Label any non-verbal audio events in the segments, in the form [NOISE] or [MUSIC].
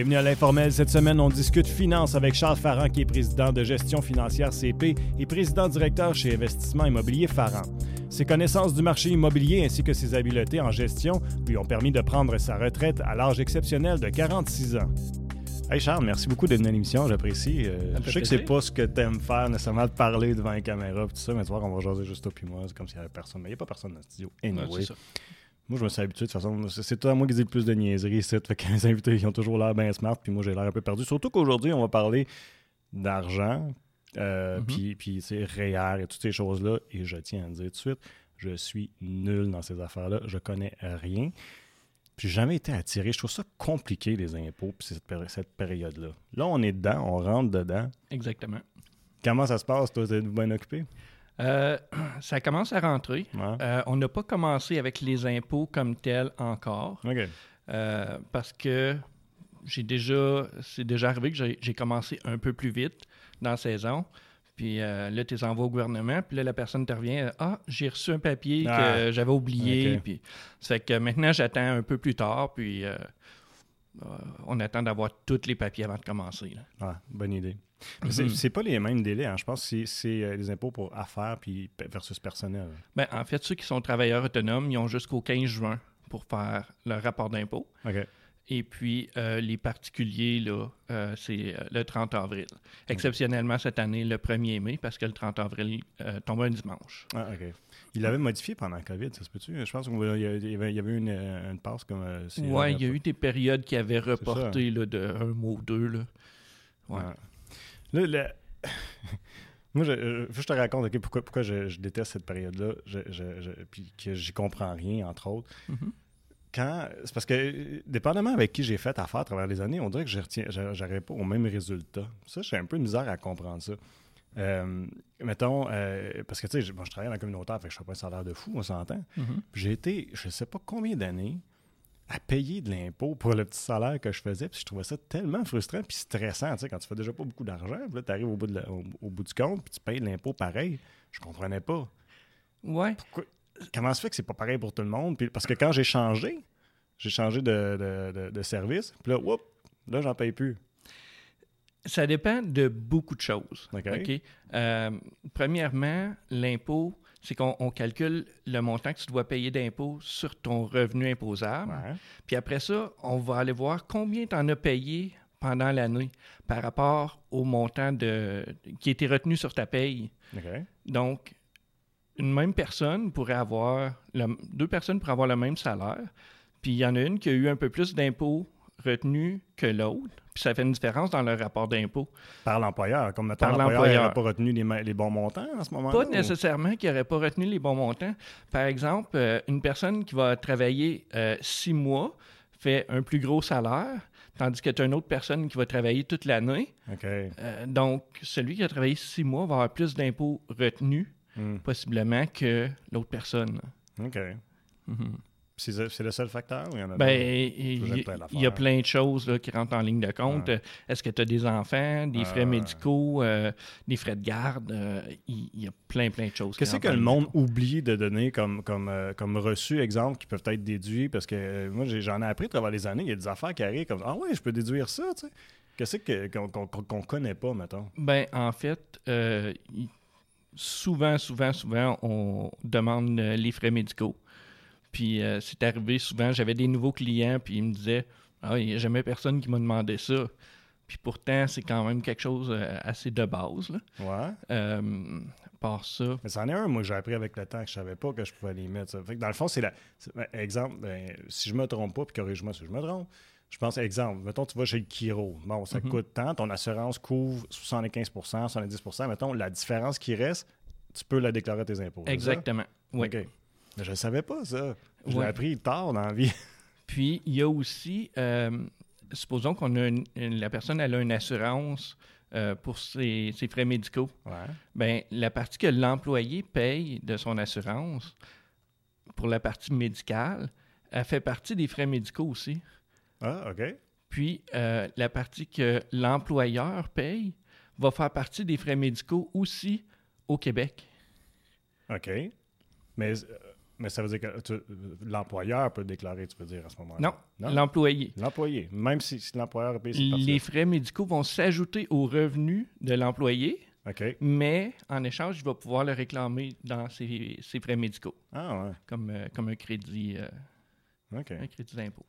Bienvenue à l'informel. Cette semaine, on discute finance avec Charles Farran, qui est président de gestion financière CP et président directeur chez Investissement Immobilier Farran. Ses connaissances du marché immobilier ainsi que ses habiletés en gestion lui ont permis de prendre sa retraite à l'âge exceptionnel de 46 ans. Hey Charles, merci beaucoup d'être venu à l'émission, j'apprécie. Euh, je sais que c'est pas ce que tu aimes faire nécessairement de parler devant une caméra et tout ça, mais tu vois qu'on va jaser juste toi puis moi, c'est comme s'il y avait personne. Mais il n'y a pas personne dans le studio. Anyway. Ouais, c'est ça. Moi, je me suis habitué de toute façon. C'est c'est toi, moi, qui dis le plus de niaiseries ici. Fait que [LAUGHS] les invités, ils ont toujours l'air bien smart, puis moi, j'ai l'air un peu perdu. Surtout qu'aujourd'hui, on va parler d'argent, euh, Mhm. puis, sais, REER et toutes ces choses-là. Et je tiens à le dire tout de suite, je suis nul dans ces affaires-là. Je connais rien. Puis j'ai jamais été attiré. Je trouve ça compliqué, les impôts, puis cette, péri- cette période-là. Là, on est dedans, on rentre dedans. Exactement. Comment ça se passe, toi? T'es bien occupé? Euh, [CLEARS THROAT] ça commence à rentrer. Ouais. Euh, on n'a pas commencé avec les impôts comme tels encore, euh, parce que j'ai déjà, c'est déjà arrivé que j'ai commencé un peu plus vite dans la saison. Puis là, tu les envoies au gouvernement, puis là, la personne te revient Ah, j'ai reçu un papier Ah. que j'avais oublié. Puis ça fait que maintenant, j'attends un peu plus tard, puis euh, on attend d'avoir tous les papiers avant de commencer. là. Ouais, bonne idée. [LAUGHS] C'est- pas les mêmes délais. hein. Je pense que c'est- euh, les impôts pour affaires puis versus personnel. Ben, en fait, ceux qui sont travailleurs autonomes, ils ont jusqu'au 15 juin pour faire leur rapport d'impôt. OK. Et puis, euh, les particuliers, là, euh, c'est euh, le 30 avril. Exceptionnellement, cette année, le 1er mai, parce que le 30 avril euh, tombe un dimanche. Ah, OK. Il l'avait modifié pendant la COVID, ça se peut-tu? Je pense qu'il y avait, il y une, une passe comme... si- Oui, il y a eu des périodes qui avaient reporté là, de un mois ou deux. Là. Ouais. Ouais. Là, le- [LAUGHS] Moi, je, je- te raconte pourquoi, pourquoi je, je déteste cette période-là, je, puis que j'y comprends rien, entre autres. Mhm. Quand, c'est parce que, dépendamment avec qui j'ai fait affaire à travers les années, on dirait que j'arrive pas au même résultat. Ça, j'ai un peu de misère à comprendre ça. Euh, mettons, euh, parce que, tu sais, bon, je travaille dans la communautaire, fait que je fais pas un salaire de fou, on s'entend. Mhm. Puis J'ai été, je sais pas combien d'années, à payer de l'impôt pour le petit salaire que je faisais. Puis je trouvais ça tellement frustrant puis stressant, tu sais, quand tu fais déjà pas beaucoup d'argent. Puis là, tu arrives au, bout de la- au, au bout du compte puis tu payes de l'impôt pareil. Je comprenais pas. Ouais. Pourquoi- comment ça fait que c'est pas pareil pour tout le monde? Puis, parce que quand j'ai changé, j'ai changé de, de- de- de service. Puis là, whoop, là, j'en paye plus. Ça dépend de beaucoup de choses. OK. OK? Euh, premièrement, l'impôt, c'est qu'on on calcule le montant que tu dois payer d'impôt sur ton revenu imposable. Ouais. Puis après ça, on va aller voir combien tu en as payé pendant l'année par rapport au montant de, qui était retenu sur ta paye. Donc, une même personne pourrait avoir, le- deux personnes pourraient avoir le même salaire, puis il y en a une qui a eu un peu plus d'impôts retenus que l'autre, puis ça fait une différence dans leur rapport d'impôt. Par l'employeur. Comme Par l'employeur n'aurait pas retenu les, bons montants en ce moment-là. Pas ou- nécessairement qu'il n'aurait pas retenu les bons montants. Par exemple, euh, une personne qui va travailler euh, six mois fait un plus gros salaire, tandis que tu as une autre personne qui va travailler toute l'année. Euh, donc, celui qui a travaillé six mois va avoir plus d'impôts retenus, Hmm. possiblement, que l'autre personne. OK. Mhm. C'est c'est le seul facteur ou il y en a Ben, d'autres? il y, y a plein de choses là, qui rentrent en ligne de compte. Euh, Est-ce que tu as des enfants, des frais ouais. médicaux, euh, des frais de garde? euh, il y a plein, plein de choses. Qu'est-ce que le monde oublie de donner comme, comme, euh, comme reçu, exemple, qui peuvent être déduits? Parce que euh, moi, j'en ai appris à travers les années. Il y a des affaires qui arrivent comme Ah ouais, je peux déduire ça, tu sais. Qu'est-ce que- qu'on qu'on connaît pas, mettons? Ben, en fait, euh, souvent, souvent, souvent, on demande euh, les frais médicaux. Puis euh, c'est arrivé souvent, j'avais des nouveaux clients, puis ils me disaient Ah, il n'y a jamais personne qui m'a demandé ça. Puis pourtant, c'est quand même quelque chose euh, assez de base. Là. Ouais. Euh, par ça, Mais c'en est un, moi, j'ai appris avec le temps que je savais pas que je pouvais les mettre. ça. Fait que dans le fond, c'est la. ben, exemple, ben, si je me trompe pas, puis corrige-moi si je me trompe, je pense, exemple, mettons, tu vas chez le Kiro. Bon, ça Mhm. coûte tant, ton assurance couvre 75% 70% mettons, la différence qui reste, tu peux la déclarer à tes impôts. exactement. Oui. OK. Mais je ne savais pas ça. Je l'ai appris tard dans la vie. [LAUGHS] Puis, il y a aussi, euh, supposons qu'on a une- la personne elle a une assurance euh, pour ses, ses frais médicaux. Ouais. Ben, la partie que l'employé paye de son assurance pour la partie médicale, elle fait partie des frais médicaux aussi. Ah, OK. Puis, euh, la partie que l'employeur paye va faire partie des frais médicaux aussi au Québec. OK. Mais, euh, Mais ça veut dire que l'employeur peut déclarer, tu veux dire, à ce moment-là? Non, l'employé. L'employé. Même si, si l'employeur a payé cette Les frais médicaux vont s'ajouter aux revenus de l'employé, OK. mais en échange, il va pouvoir le réclamer dans ses, ses frais médicaux, Ah, ouais. comme, euh, comme un crédit, euh, OK. un crédit d'impôt.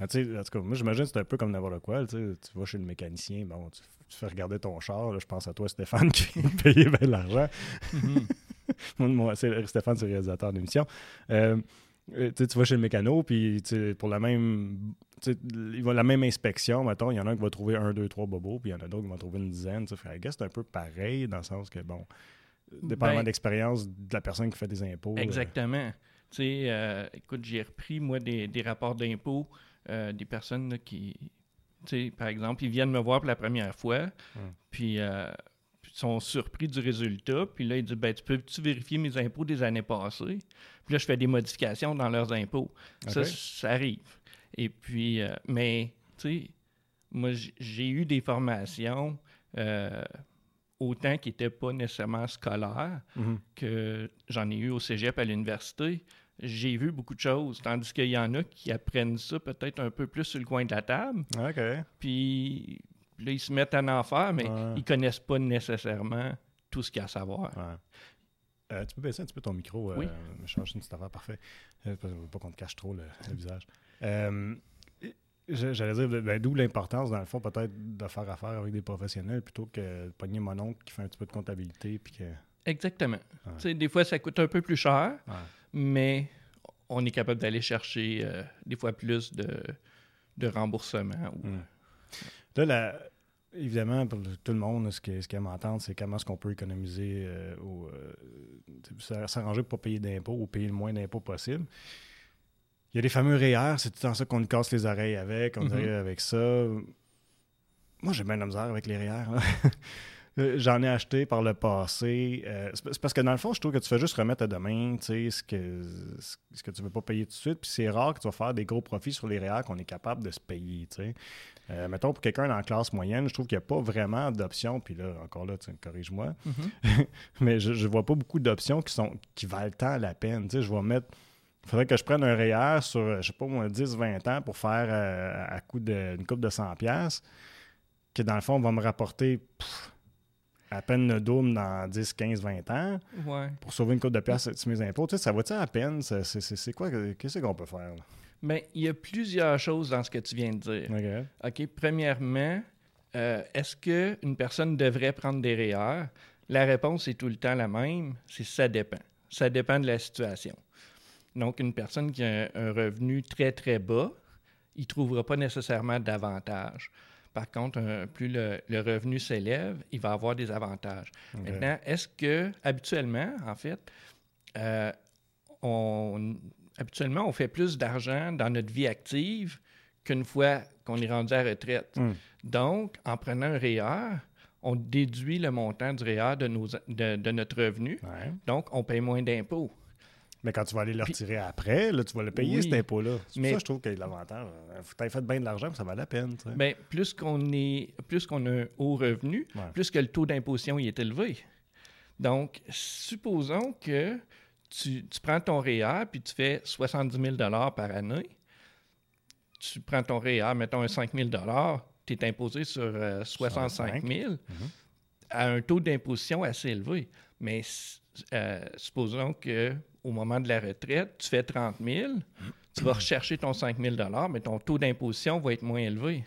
Mais tu sais, en tout cas, moi, j'imagine que c'est un peu comme n'importe quoi. Tu, vas chez le mécanicien, bon, tu, tu fais regarder ton char. là, je pense à toi, Stéphane, [LAUGHS] qui payer bien de l'argent. Mhm. [LAUGHS] Moi, moi, c'est- Stéphane, c'est le réalisateur d'émission. Euh, euh, tu vas chez le mécano, puis pour la même. la même inspection, mettons, il y en a un qui va trouver un, deux, trois bobos, puis il y en a d'autres qui vont trouver une dizaine. C'est un peu pareil, dans le sens que, bon, dépendamment Ben- de l'expérience de la personne qui fait des impôts. euh, Exactement. Tu sais, euh, écoute, j'ai repris, moi, des, des rapports d'impôts euh, des personnes là, qui, tu sais, par exemple, ils viennent me voir pour la première fois, puis euh, puis ils sont surpris du résultat, puis là, ils disent, ben, tu peux-tu vérifier mes impôts des années passées? Puis là, je fais des modifications dans leurs impôts. Ça, ça arrive. Et puis, euh, mais, tu sais, moi, j'ai eu des formations, euh, autant qui n'étaient pas nécessairement scolaires, mhm. que j'en ai eu au cégep à l'université, j'ai vu beaucoup de choses. Tandis qu'il y en a qui apprennent ça peut-être un peu plus sur le coin de la table, OK. puis là, ils se mettent à en faire, mais Ouais. ils connaissent pas nécessairement tout ce qu'il y a à savoir. Ouais. Euh, tu peux baisser un petit peu ton micro. Euh, Oui. Changer une petite affaire, parfait. Euh, je pas qu'on te cache trop le, le visage. Euh, je- J'allais dire, ben, d'où l'importance, dans le fond, peut-être de faire affaire avec des professionnels plutôt que de pogner mon oncle qui fait un petit peu de comptabilité. Puis que... Exactement. Ouais. Des fois, ça coûte un peu plus cher. Mais on est capable d'aller chercher euh, des fois plus de, de remboursement. ou- Mm. Là, la- évidemment, pour tout le monde, ce qui- ce qu'ils aime entendre, c'est comment est-ce qu'on peut économiser euh, ou euh, s- s'arranger pour ne pas payer d'impôts ou payer le moins d'impôts possible. Il y a les fameux REER, c'est tout le temps ça qu'on nous casse les oreilles avec, on Mhm. dirait avec ça. Moi, j'ai bien de la misère avec les REER. [LAUGHS] Euh, J'en ai acheté par le passé. Euh, c'est parce que dans le fond, je trouve que tu fais juste remettre à demain ce que, ce que tu ne veux pas payer tout de suite. Puis c'est rare que tu vas faire des gros profits sur les REER qu'on est capable de se payer. Euh, mettons, pour quelqu'un dans la classe moyenne, je trouve qu'il n'y a pas vraiment d'options. Puis là, encore là, corrige-moi. Mhm. [LAUGHS] Mais je ne vois pas beaucoup d'options qui, sont, qui valent tant la peine. Tu sais, je vais mettre. Il faudrait que je prenne un REER sur, euh, je sais pas moi, 10-20 ans pour faire euh, à coût d'une coupe de 100$, piastres, que dans le fond, va me rapporter pff, à peine le double dans 10, 15, 20 ans Ouais. pour sauver une coupe de piastres sur mes impôts. Tu sais, ça va-tu à peine? C'est quoi? Qu'est-ce qu'on peut faire? là? Mais il y a plusieurs choses dans ce que tu viens de dire. OK. Premièrement, euh, est-ce qu'une personne devrait prendre des REER? La réponse est tout le temps la même, c'est ça dépend. Ça dépend de la situation. Donc, une personne qui a un, revenu très, très bas, il ne trouvera pas nécessairement d'avantages. Par contre, un- plus le, le revenu s'élève, il va avoir des avantages. Maintenant, est-ce que, habituellement, en fait, euh, on, habituellement, on fait plus d'argent dans notre vie active qu'une fois qu'on est rendu à la retraite? Hmm. Donc, en prenant un REER, on déduit le montant du REER de, nos, de, de notre revenu. Ouais. Donc, on paye moins d'impôts. Mais quand tu vas aller le retirer après, là, tu vas le payer, Oui. cet impôt-là. C'est pour Mais- ça que je trouve qu'il y a l'avantage. Faut que tu aies fait bien de l'argent, ça vaut la peine. tu sais. Bien, plus qu'on est, plus qu'on a un haut revenu, Ouais. plus que le taux d'imposition y est élevé. Donc, supposons que tu, tu prends ton REER puis tu fais 70 000 par année. Tu prends ton REER, mettons un 5 000 tu es imposé sur euh, 65 000 Mhm. à un taux d'imposition assez élevé. Mais euh, supposons que au moment de la retraite, tu fais 30 000, tu vas rechercher ton 5 000 mais ton taux d'imposition va être moins élevé.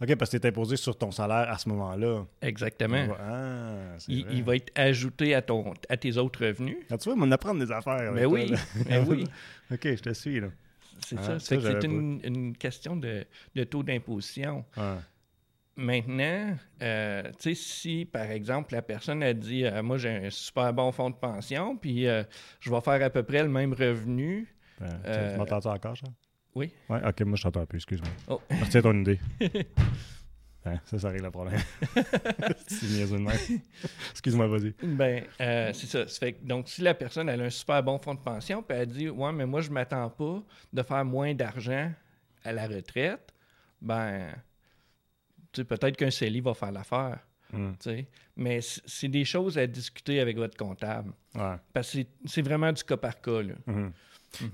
OK, parce que tu es imposé sur ton salaire à ce moment-là. Exactement. Ah, Il, il va être ajouté à, ton, à tes autres revenus. Ah, tu vois, on apprend des affaires. Mais toi, oui, mais oui, [LAUGHS] OK, je te suis, là. c'est Ah, ça. c'est une, une question de, de taux d'imposition. Maintenant, euh, tu sais, si par exemple la personne a dit euh, Moi, j'ai un super bon fonds de pension, puis euh, je vais faire à peu près le même revenu. Ben, tu- m'entends encore, ça? Oui. Ouais, OK, moi, je t'entends peu, excuse-moi. Oh. Retiens ton idée. Hein, [LAUGHS] ça, ça règle le problème. [LAUGHS] Excuse-moi, vas-y. Ben, c'est ça. Ça fait que- donc, si la personne elle a un super bon fonds de pension, puis elle dit Ouais, mais moi, je m'attends pas de faire moins d'argent à la retraite, ben, peut-être qu'un CELI va faire l'affaire. Hmm. Mais c'est des choses à discuter avec votre comptable. Ouais. Parce que c'est- vraiment du cas par cas. Là. Mhm.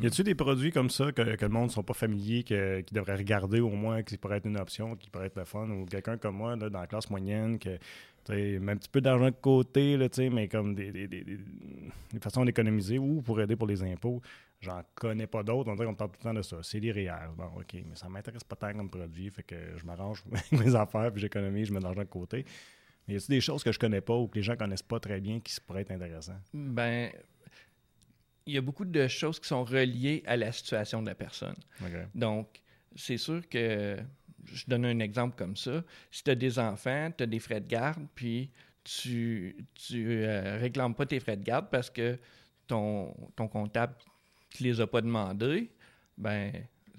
Y a-t-il des produits comme ça que, que le monde ne sont pas familiers, que, qui devraient regarder au moins, qui pourrait être une option, qui pourrait être le fun, ou quelqu'un comme moi, là, dans la classe moyenne, que met un petit peu d'argent de côté, là, mais comme des, des, des- des- des façons d'économiser ou pour aider pour les impôts. J'en connais pas d'autres. On dirait qu'on parle tout le temps de ça. C'est des REER. Bon, OK, mais ça m'intéresse pas tant comme produit. Fait que je m'arrange [LAUGHS] avec mes affaires, puis j'économise, je mets de l'argent de côté. Mais y a-t-il des choses que je connais pas ou que les gens connaissent pas très bien qui pourraient être intéressantes? Ben, il y a beaucoup de choses qui sont reliées à la situation de la personne. Donc, c'est sûr que, je donne un exemple comme ça, si tu as des enfants, tu as des frais de garde, puis tu tu euh, réclames pas tes frais de garde parce que ton, ton comptable ne les a pas demandés, ben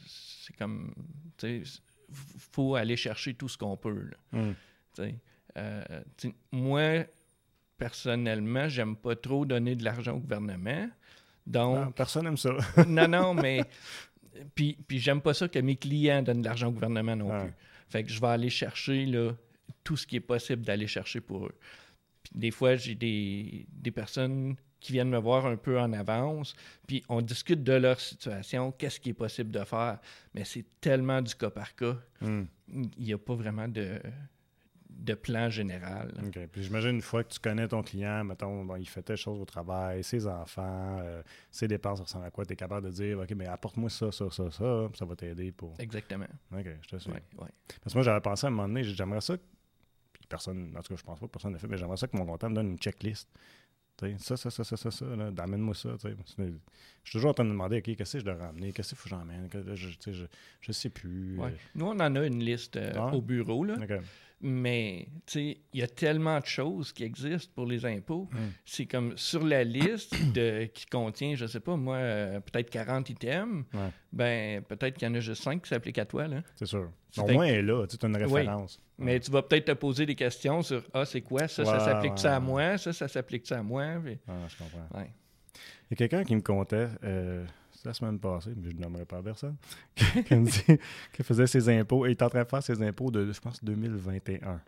c'est comme, tu sais, faut aller chercher tout ce qu'on peut. là. Tu sais, euh, tu moi, personnellement, j'aime pas trop donner de l'argent au gouvernement. Donc, Ah, personne n'aime ça. [LAUGHS] non, non, mais. Puis, puis j'aime pas ça que mes clients donnent de l'argent au gouvernement non plus. Fait que je vais aller chercher là, tout ce qui est possible d'aller chercher pour eux. Puis des fois, j'ai des, des personnes qui viennent me voir un peu en avance, puis on discute de leur situation, qu'est-ce qui est possible de faire. Mais c'est tellement du cas par cas, Hum. il n'y a pas vraiment de, de plan général. OK. Puis j'imagine une fois que tu connais ton client, mettons, bon, il fait telle chose au travail, ses enfants, euh, ses dépenses ça ressemblent à quoi, tu es capable de dire, OK, mais apporte-moi ça, ça, ça, ça, ça va t'aider pour. Exactement. OK, je te suis. Ouais, ouais. Parce que moi, j'avais pensé à un moment donné, j'aimerais ça, personne, en tout cas, je pense pas que personne l'a fait, mais j'aimerais ça que mon comptable me donne une checklist. Ça, ça, ça, ça, ça, ça, là, amène-moi ça. Je suis toujours en train de me demander, OK, qu'est-ce que je dois ramener, qu'est-ce qu'il faut que j'emmène, je, je, je sais plus. Ouais. Nous, on en a une liste euh, Ah. au bureau, là. Mais, tu sais, il y a tellement de choses qui existent pour les impôts. Mm. C'est comme sur la liste [COUGHS] de, qui contient, je sais pas, moi, euh, peut-être 40 items, Ouais. ben, peut-être qu'il y en a juste 5 qui s'appliquent à toi, là. C'est sûr. Au moins, elle est là, tu as une Oui. référence. Mais tu vas peut-être te poser des questions sur Ah, c'est quoi ça, ça s'applique ça à moi, ça, ça s'applique ça à moi. Puis- Ah, je comprends. Il y a quelqu'un qui me comptait, euh, la semaine passée, mais je ne nommerai pas personne, [LAUGHS] qui me dit qu'il faisait ses impôts, et il est en train de faire ses impôts de, je pense, 2021.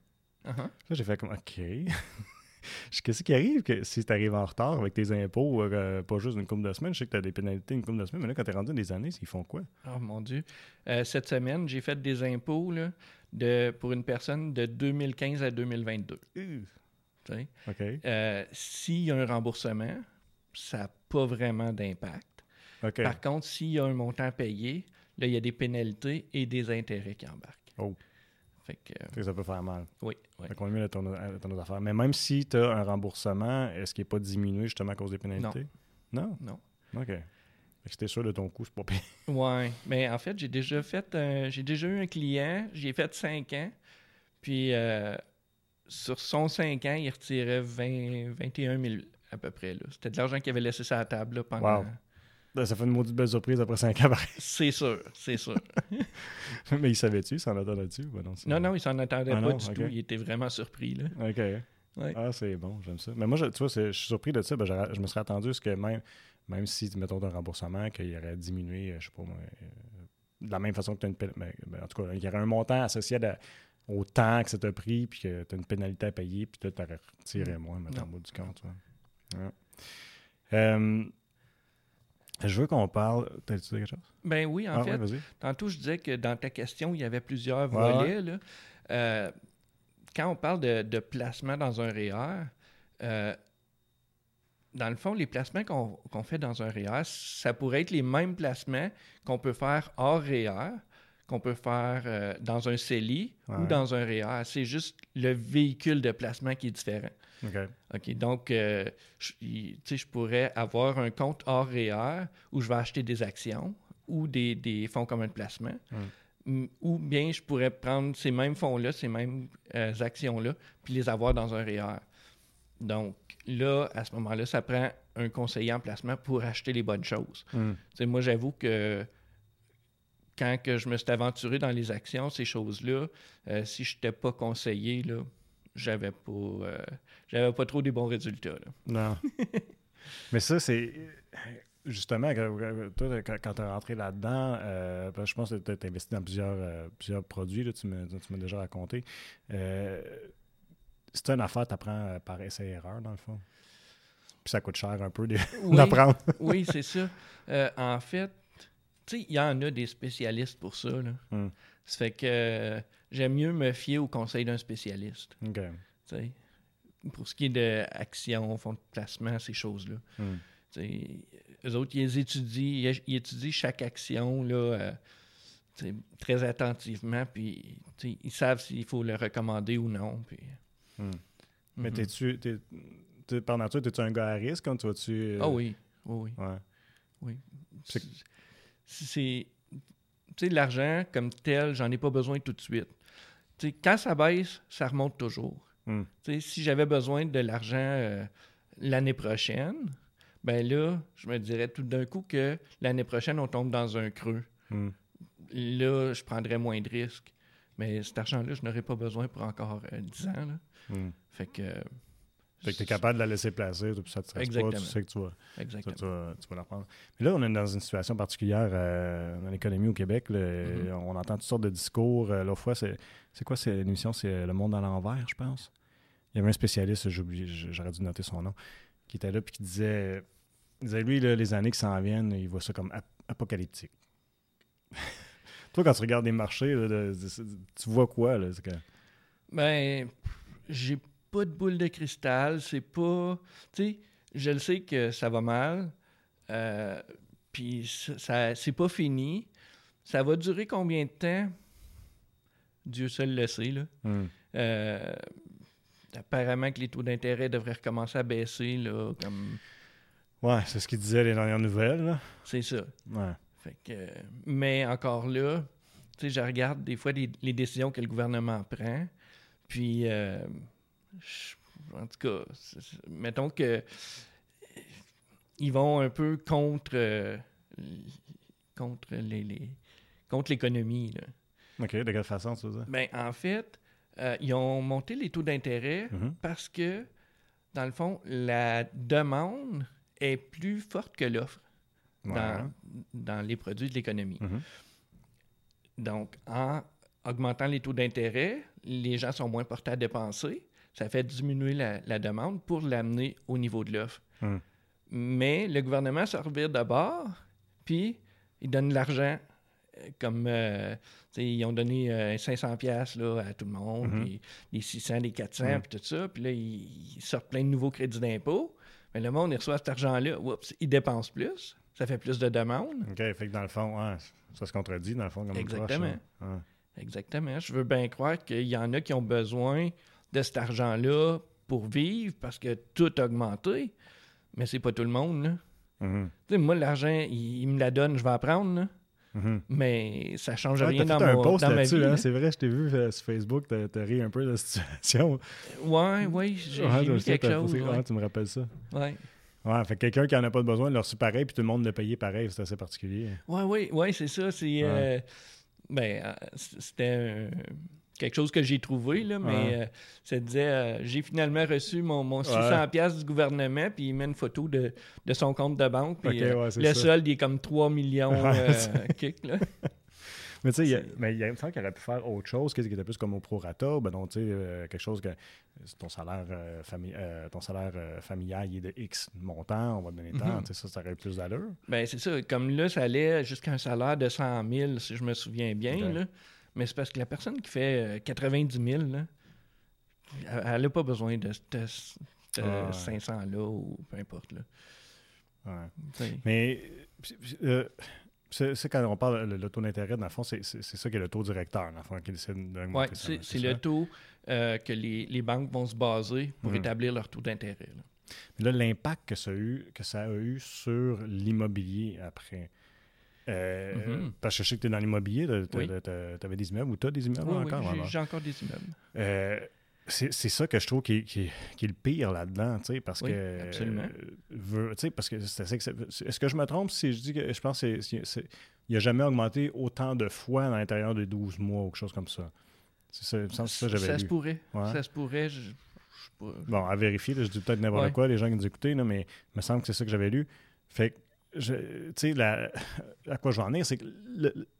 Uh-huh. Là, j'ai fait comme, OK. [LAUGHS] Qu'est-ce qui arrive que si tu arrives en retard avec tes impôts, euh, pas juste une couple de semaines, je sais que tu as des pénalités une couple de semaines, mais là, quand tu es rendu des années, ils font quoi? Oh mon Dieu. Euh, cette semaine, j'ai fait des impôts là, de, pour une personne de 2015 à 2022. tu sais? OK. Euh, S'il y a un remboursement, ça n'a pas vraiment d'impact. OK. Par contre, s'il y a un montant payé, là, il y a des pénalités et des intérêts qui embarquent. Oh. Fait que, euh, ça peut faire mal. oui, oui. Fait qu'on est mieux dans ton, à ton autre affaire. Mais même si tu as un remboursement, est-ce qu'il n'est pas diminué justement à cause des pénalités? Non. Non? OK. Fait que si t'es sûr de ton coût, c'est pas pire. [LAUGHS] Ouais, mais en fait, j'ai déjà fait, euh, j'ai déjà eu un client, j'ai fait 5 ans, puis euh, sur son 5 ans, il retirait 20, 21 000 à peu près. là. C'était de l'argent qu'il avait laissé sur la table là, pendant. Wow. Là, ça fait une maudite belle surprise après 5 ans. [LAUGHS] C'est sûr, c'est sûr. [LAUGHS] Mais il savait-tu, il s'en attendait dessus? Ben non, non, non, il s'en attendait Ah pas non, du tout. Il était vraiment surpris. Là. OK. Ouais. Ah, c'est bon, j'aime ça. Mais moi, je, tu vois, je suis surpris de ça. Ben, je me serais attendu à ce que même, même si, mettons, un remboursement, qu'il aurait diminué, euh, je sais pas moi, euh, de la même façon que tu as une pénalité. en tout cas, il y aurait un montant associé à la- au temps que ça t'a pris, puis que tu as une pénalité à payer, puis tu aurais retiré moins, mettons, Non. au bout du compte. Ouais. Euh, je veux qu'on parle. T'as-tu dit quelque chose? Ben oui, en ah, fait, ouais, tantôt je disais que dans ta question, il y avait plusieurs Ouais, volets. là. Euh, quand on parle de, de placement dans un REER, euh, dans le fond, les placements qu'on qu'on fait dans un REER, ça pourrait être les mêmes placements qu'on peut faire hors REER, qu'on peut faire euh, dans un CELI ou dans un REER. C'est juste le véhicule de placement qui est différent. OK. OK, donc, euh, je, il- tu sais, je pourrais avoir un compte hors REER où je vais acheter des actions ou des, des fonds communs de placement. Mm, Ou bien je pourrais prendre ces mêmes fonds-là, ces mêmes euh, actions-là, puis les avoir dans un REER. Donc, là, à ce moment-là, ça prend un conseiller en placement pour acheter les bonnes choses. Hmm. Tu sais, moi, j'avoue que quand que je me suis aventuré dans les actions, ces choses-là, euh, si je n'étais pas conseillé, là, j'avais pas, euh, j'avais pas trop des bons résultats. là. Non. [LAUGHS] Mais ça, c'est. Justement, quand- toi, quand, tu es rentré là-dedans, euh, je pense que tu as investi dans plusieurs, euh, plusieurs produits, là, tu m'as déjà raconté. Euh, c'est une affaire, tu apprends par essai-erreur, dans le fond. Puis ça coûte cher un peu de- [LAUGHS] Oui. d'apprendre. oui, c'est ça. En fait, tu sais, il y en a des spécialistes pour ça. Là. Hmm. Ça fait que euh, j'aime mieux me fier au conseil d'un spécialiste. Tu sais. Pour ce qui est d'actions, fonds de placement, ces choses-là. Tu sais, eux autres, ils étudient, ils, étudient chaque action là, euh, tu sais, très attentivement, puis tu sais, ils savent s'il faut le recommander ou non. Puis, Hmm. Mais Mhm. t'es-tu. t'es- t'es- par nature, t'es-tu un gars à risque quand tu vas-tu. euh, Ah oui, oui, oui. Ouais. oui. C'est- Si c'est. Tu sais, l'argent comme tel, j'en ai pas besoin tout de suite. Tu sais, quand ça baisse, ça remonte toujours. Hmm. Tu sais, si j'avais besoin de l'argent euh, l'année prochaine, ben là, je me dirais tout d'un coup que l'année prochaine, on tombe dans un creux. Hmm. Là, je prendrais moins de risques. Mais cet argent-là, je n'aurais pas besoin pour encore euh, 10 ans. là. Hmm. Fait que. Euh, Fait que t'es capable de la laisser placer, puis ça te stresse pas, tu sais que tu vas. Exactement. tu, vas, tu vas la prendre. Mais là, on est dans une situation particulière euh, dans l'économie au Québec. là. Mhm. On entend toutes sortes de discours. Euh, L'autre fois, c'est c'est quoi l'émission? C'est Le Monde à l'envers, je pense. Il y avait un spécialiste, j'ai oublié, j- j'aurais dû noter son nom, qui était là puis qui disait, disait lui, là, les années qui s'en viennent, il voit ça comme ap- apocalyptique. [LAUGHS] Toi, quand tu regardes les marchés, là, de- de- tu vois quoi? Là? Que- Ben, j'ai pas de boule de cristal. C'est pas. Tu sais, je le sais que ça va mal. euh, Puis ça, ça- c'est pas fini. Ça va durer combien de temps? Dieu seul le sait, là. Hmm. Euh, apparemment que les taux d'intérêt devraient recommencer à baisser, là, comme... Ouais, c'est ce qu'il disait les dernières nouvelles. là. C'est ça. Ouais. Fait que, mais encore là, tu sais, je regarde des fois les, les décisions que le gouvernement prend, puis, euh, je- en tout cas, mettons que ils vont un peu contre, euh, contre les, les- contre l'économie. OK, de quelle façon tu veux dire? Ben, en fait, euh, ils ont monté les taux d'intérêt Mhm. parce que, dans le fond, la demande est plus forte que l'offre Ouais. dans, dans les produits de l'économie. Mhm. Donc, en augmentant les taux d'intérêt, les gens sont moins portés à dépenser. Ça fait diminuer la, la demande pour l'amener au niveau de l'offre. Hmm. Mais le gouvernement se revire de bord, puis il donne de l'argent. euh, Comme, euh, ils ont donné euh, 500 pièces à tout le monde, puis les 600, les 400, Mhm. puis tout ça. Puis là, ils, ils sortent plein de nouveaux crédits d'impôt. Mais le monde, il reçoit cet argent-là. Oups, il dépense plus. Ça fait plus de demandes. OK, fait que dans le fond, ouais, ça se contredit, dans le fond, comme Exactement. approche, hein. Exactement. Je veux bien croire qu'il y en a qui ont besoin de cet argent-là pour vivre parce que tout a augmenté. Mais c'est pas tout le monde. Là. Tu sais, moi, l'argent, il, il me la donne, je vais apprendre. Là. Mhm. Mais ça change Ouais, rien dans, fait un mon- post dans ma vie. hein, c'est vrai, je t'ai vu euh, sur Facebook, t'as ri un peu de la situation. Ouais, ouais, j'ai Ouais, sais, quelque chose. ouais. tu me rappelles ça. Ouais. Ouais, fait que quelqu'un qui en a pas de besoin, il l'a reçu pareil, puis tout le monde l'a payé pareil, c'est assez particulier. Ouais, ouais, ouais, c'est ça. C'est. euh, ben, euh, c'était euh, quelque chose que j'ai trouvé, là, mais Ouais. euh, ça disait euh, j'ai finalement reçu mon, mon 600$ piastres du gouvernement, puis il met une photo de, de son compte de banque. Puis, euh, ouais, le ça. solde, il est comme 3 millions kick, là. [LAUGHS] Mais tu sais, il y a- me semble qu'il aurait pu faire autre chose, qui qui était plus comme au prorata, ben non, tu sais, euh, quelque chose que ton salaire, euh, euh, ton salaire familial il est de X montant, on va te donner tant, tu sais, ça, ça aurait plus d'allure. Ben, c'est ça. Comme là, ça allait jusqu'à un salaire de 100 000, si je me souviens bien. Là. Mais c'est parce que la personne qui fait euh, 90 000, là, elle n'a pas besoin de, de, de Ah ouais. 500 là ou peu importe. Là. Ouais. Mais euh, c'est quand on parle le taux d'intérêt, dans le fond, c'est ça qui est le taux directeur, dans le fond, qui décide d'augmenter Ouais, ça, c'est le taux euh, que les, les banques vont se baser pour Mhm. établir leur taux d'intérêt. là. Mais là, l'impact que ça a eu, que ça a eu sur l'immobilier après. Euh, Mhm. Parce que je sais que tu es dans l'immobilier, Oui. tu avais des immeubles ou tu as des immeubles Oui, encore? j'ai- encore des immeubles. Euh, c'est ça que je trouve qui, est- qui est- qui est le pire là-dedans, tu sais, parce que... absolument. euh, tu parce que Est-ce que je me trompe si je dis que je pense que c'est- c'est- il n'a jamais augmenté autant de fois dans l'intérieur de 12 mois ou quelque chose comme ça? Ça, se pourrait. Ouais. Ça se pourrait. Je, je. Bon, à vérifier, là, je dis peut-être n'importe Ouais. quoi, les gens qui nous écoutaient, là, mais il me semble que c'est ça que j'avais lu. Fait que, tu sais, à quoi je veux en venir, c'est que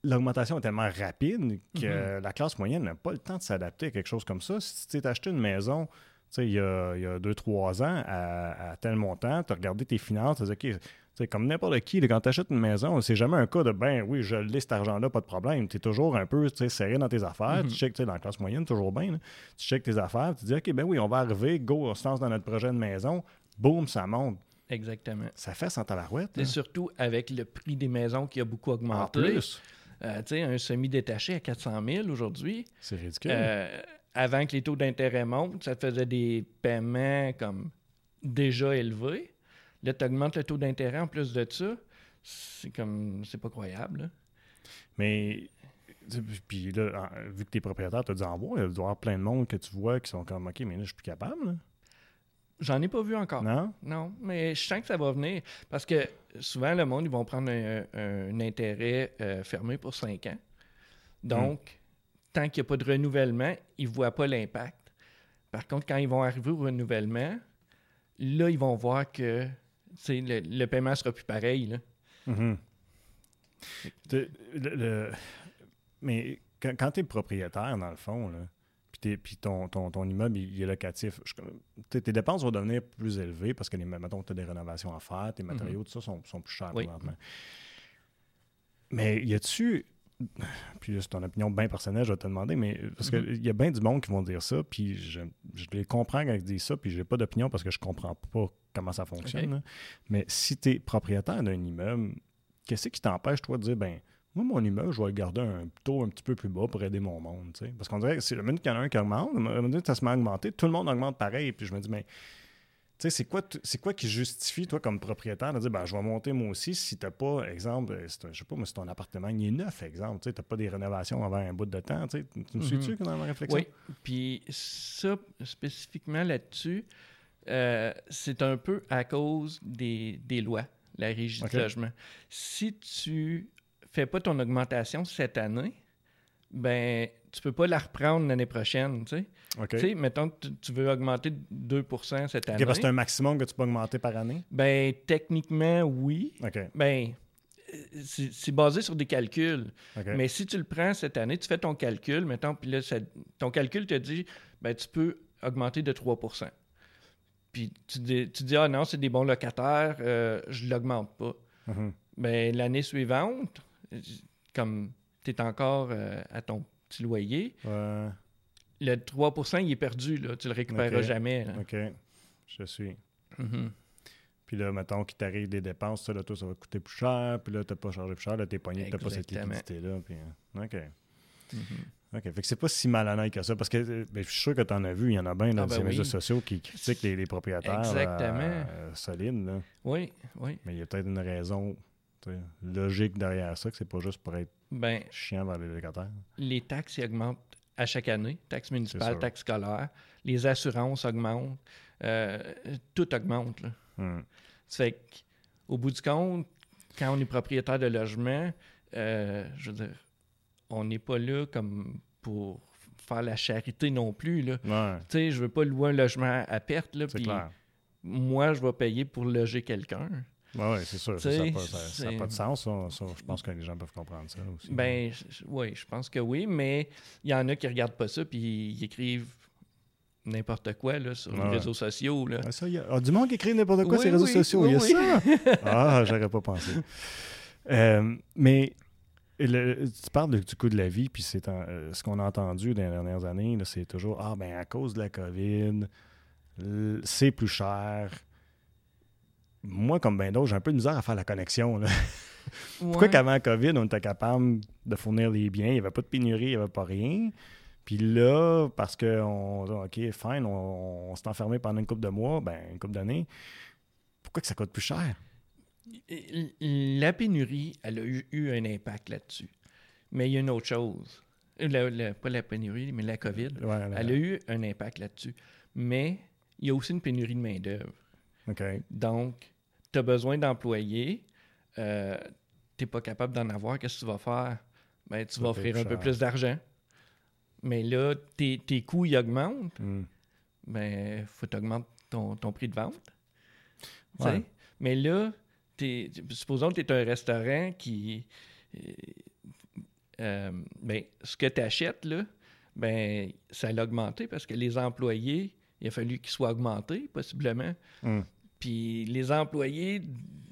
l'augmentation est tellement rapide que Mhm. la classe moyenne n'a pas le temps de s'adapter à quelque chose comme ça. Si tu t'es acheté une maison, sais, il y a, y a deux, trois ans, à, à tel montant, tu as regardé tes finances, tu as dit, OK, comme n'importe qui, quand tu achètes une maison, c'est jamais un cas de ben oui, je l'ai cet argent-là, pas de problème. Tu es toujours un peu serré dans tes affaires. Mhm. Tu checkes dans la classe moyenne, toujours bien. là. Tu checkes tes affaires, tu dis OK, ben oui, on va arriver, go, on se lance dans notre projet de maison. Boum, ça monte. Exactement. Ça fait sans tabarouette. Et surtout avec le prix des maisons qui a beaucoup En augmenté. plus, Euh, tu sais, un semi-détaché à 400 000 aujourd'hui. c'est ridicule. Euh, avant que les taux d'intérêt montent, ça te faisait des paiements comme déjà élevés. Là, tu augmentes le taux d'intérêt en plus de ça. C'est comme, c'est pas croyable. là. Mais, puis là, en- vu que tu es propriétaire, as dû en voir. Il doit y avoir plein de monde que tu vois qui sont comme OK, mais là, je suis plus capable. J'en ai pas vu encore. Non? Non, mais je sens que ça va venir. Parce que souvent, le monde, ils vont prendre un, un intérêt euh, fermé pour 5 ans. Donc, tant qu'il n'y a pas de renouvellement, ils ne voient pas l'impact. Par contre, quand ils vont arriver au renouvellement, là, ils vont voir que le, le paiement sera plus pareil. là. Mhm. De- le- le- mais quand, quand tu es propriétaire, dans le fond, là, puis, ton, ton, ton immeuble il, il est locatif, je- tes, dépenses vont devenir plus élevées parce que, les, mettons, tu as des rénovations à faire, tes matériaux, tout ça sont, sont plus chers Oui. présentement. Mais y a-tu. Puis c'est ton opinion bien personnelle, je vais te demander, mais parce Mhm. qu'il y a bien du monde qui vont dire ça, puis je, je les comprends quand ils disent ça, puis j'ai pas d'opinion parce que je comprends pas comment ça fonctionne. Mais si tu es propriétaire d'un immeuble, qu'est-ce qui t'empêche, toi, de dire, ben, moi, mon immeuble, je vais le garder un taux un petit peu plus bas pour aider mon monde, tu? Parce qu'on dirait que c'est le minute qu'il y en a un qui augmente, le minute ça se met à augmenter, tout le monde augmente pareil. Puis je me dis, mais, tu sais, c'est quoi, c'est quoi qui justifie, toi, comme propriétaire, de dire, ben, je vais monter moi aussi si t'as pas, exemple, euh, un- je sais pas, mais si ton appartement, il est neuf, exemple, tu sais, t'as pas des rénovations avant un bout de temps, tu. Tu me Mhm. suis-tu dans ma réflexion? Oui, puis ça, spécifiquement là-dessus, euh, c'est un peu à cause des, des lois, la régie Ok. du logement. Si tu fais pas ton augmentation cette année, ben tu peux pas la reprendre l'année prochaine, tu sais. Tu sais, mettons que tu- tu veux augmenter de 2 cette année. parce que c'est un maximum que tu peux augmenter par année? Ben techniquement, oui. OK. Ben c'est basé sur des calculs. OK. Mais si tu le prends cette année, tu fais ton calcul, mettons, puis là, ça- ton calcul te dit, ben, tu peux augmenter de 3% Puis tu dis, tu dis ah non, c'est des bons locataires, euh, je l'augmente pas. Mhm. Ben, l'année suivante, comme tu es encore euh, à ton petit loyer, Ouais. le 3% il est perdu, là, tu le récupéreras jamais. là. OK. Je suis. Mhm. Puis là, mettons qu'il t'arrive des dépenses, ça, là, toi, ça va coûter plus cher. Puis là, t'as pas chargé plus cher. Là, t'es pogné, t'as pas cette liquidité-là. Puis, euh, OK. Mhm. OK. Fait que c'est pas si malhonnête que ça. Parce que euh, ben, je suis sûr que t'en as vu. Il y en a bien dans Ah, ben ces oui. réseaux sociaux qui critiquent les, les propriétaires Exactement. euh, solides. Là. Oui, oui. Mais il y a peut-être une raison logique derrière ça, que c'est pas juste pour être Ben, chiant vers les locataires. les taxes ils augmentent à chaque année. Taxes municipales, taxes scolaires. Les assurances augmentent. Euh, tout augmente. Là. Hum. Ça fait qu'au bout du compte, quand on est propriétaire de logement, euh, je veux dire, on n'est pas là comme pour faire la charité non plus. Là. Ouais, Tu sais, je veux pas louer un logement à perte. Là, moi, je vais payer pour loger quelqu'un. Ouais, ouais, c'est sûr. Ça n'a pas, de sens. Ça, Ça, je pense que les gens peuvent comprendre ça aussi. Ben, oui, je pense que oui, mais il y en a qui regardent pas ça puis ils écrivent n'importe quoi là, sur les réseaux sociaux. Là. Ah, ça, y a ah, du monde qui écrit n'importe quoi Oui, sur les réseaux oui, sociaux. oui, il y a oui. ça? [LAUGHS] Ah, j'aurais pas pensé. Euh, mais le- tu parles du coût de la vie, puis c'est euh, ce qu'on a entendu dans les dernières années, c'est toujours Ah, ben à cause de la COVID, c'est plus cher. Moi, comme ben d'autres, j'ai un peu de misère à faire la connexion. là. [LAUGHS] Pourquoi qu'avant la COVID, on était capable de fournir les biens, il n'y avait pas de pénurie, il n'y avait pas rien? Puis là, parce que on, OK, fine, on, on s'est enfermé pendant une couple de mois, ben une couple d'années, pourquoi que ça coûte plus cher? La pénurie, elle a eu, eu un impact là-dessus. Mais il y a une autre chose. La- la- pas la pénurie, mais la COVID. Ouais, là- Elle a eu un impact là-dessus. Mais il y a aussi une pénurie de main-d'œuvre. OK. Donc, tu as besoin d'employés. euh, tu n'es pas capable d'en avoir. Qu'est-ce que tu vas faire? Ben, tu Ça vas offrir un peu plus d'argent. Mais là, tes, tes coûts ils augmentent. Hmm. Ben, faut augmenter ton, ton prix de vente. Ouais. Mais là, supposons que tu es un restaurant qui. euh, euh, ben, ce que tu achètes, là, ben, ça a augmenté parce que les employés il a fallu qu'il soit augmenté, possiblement. Hmm. Puis les employés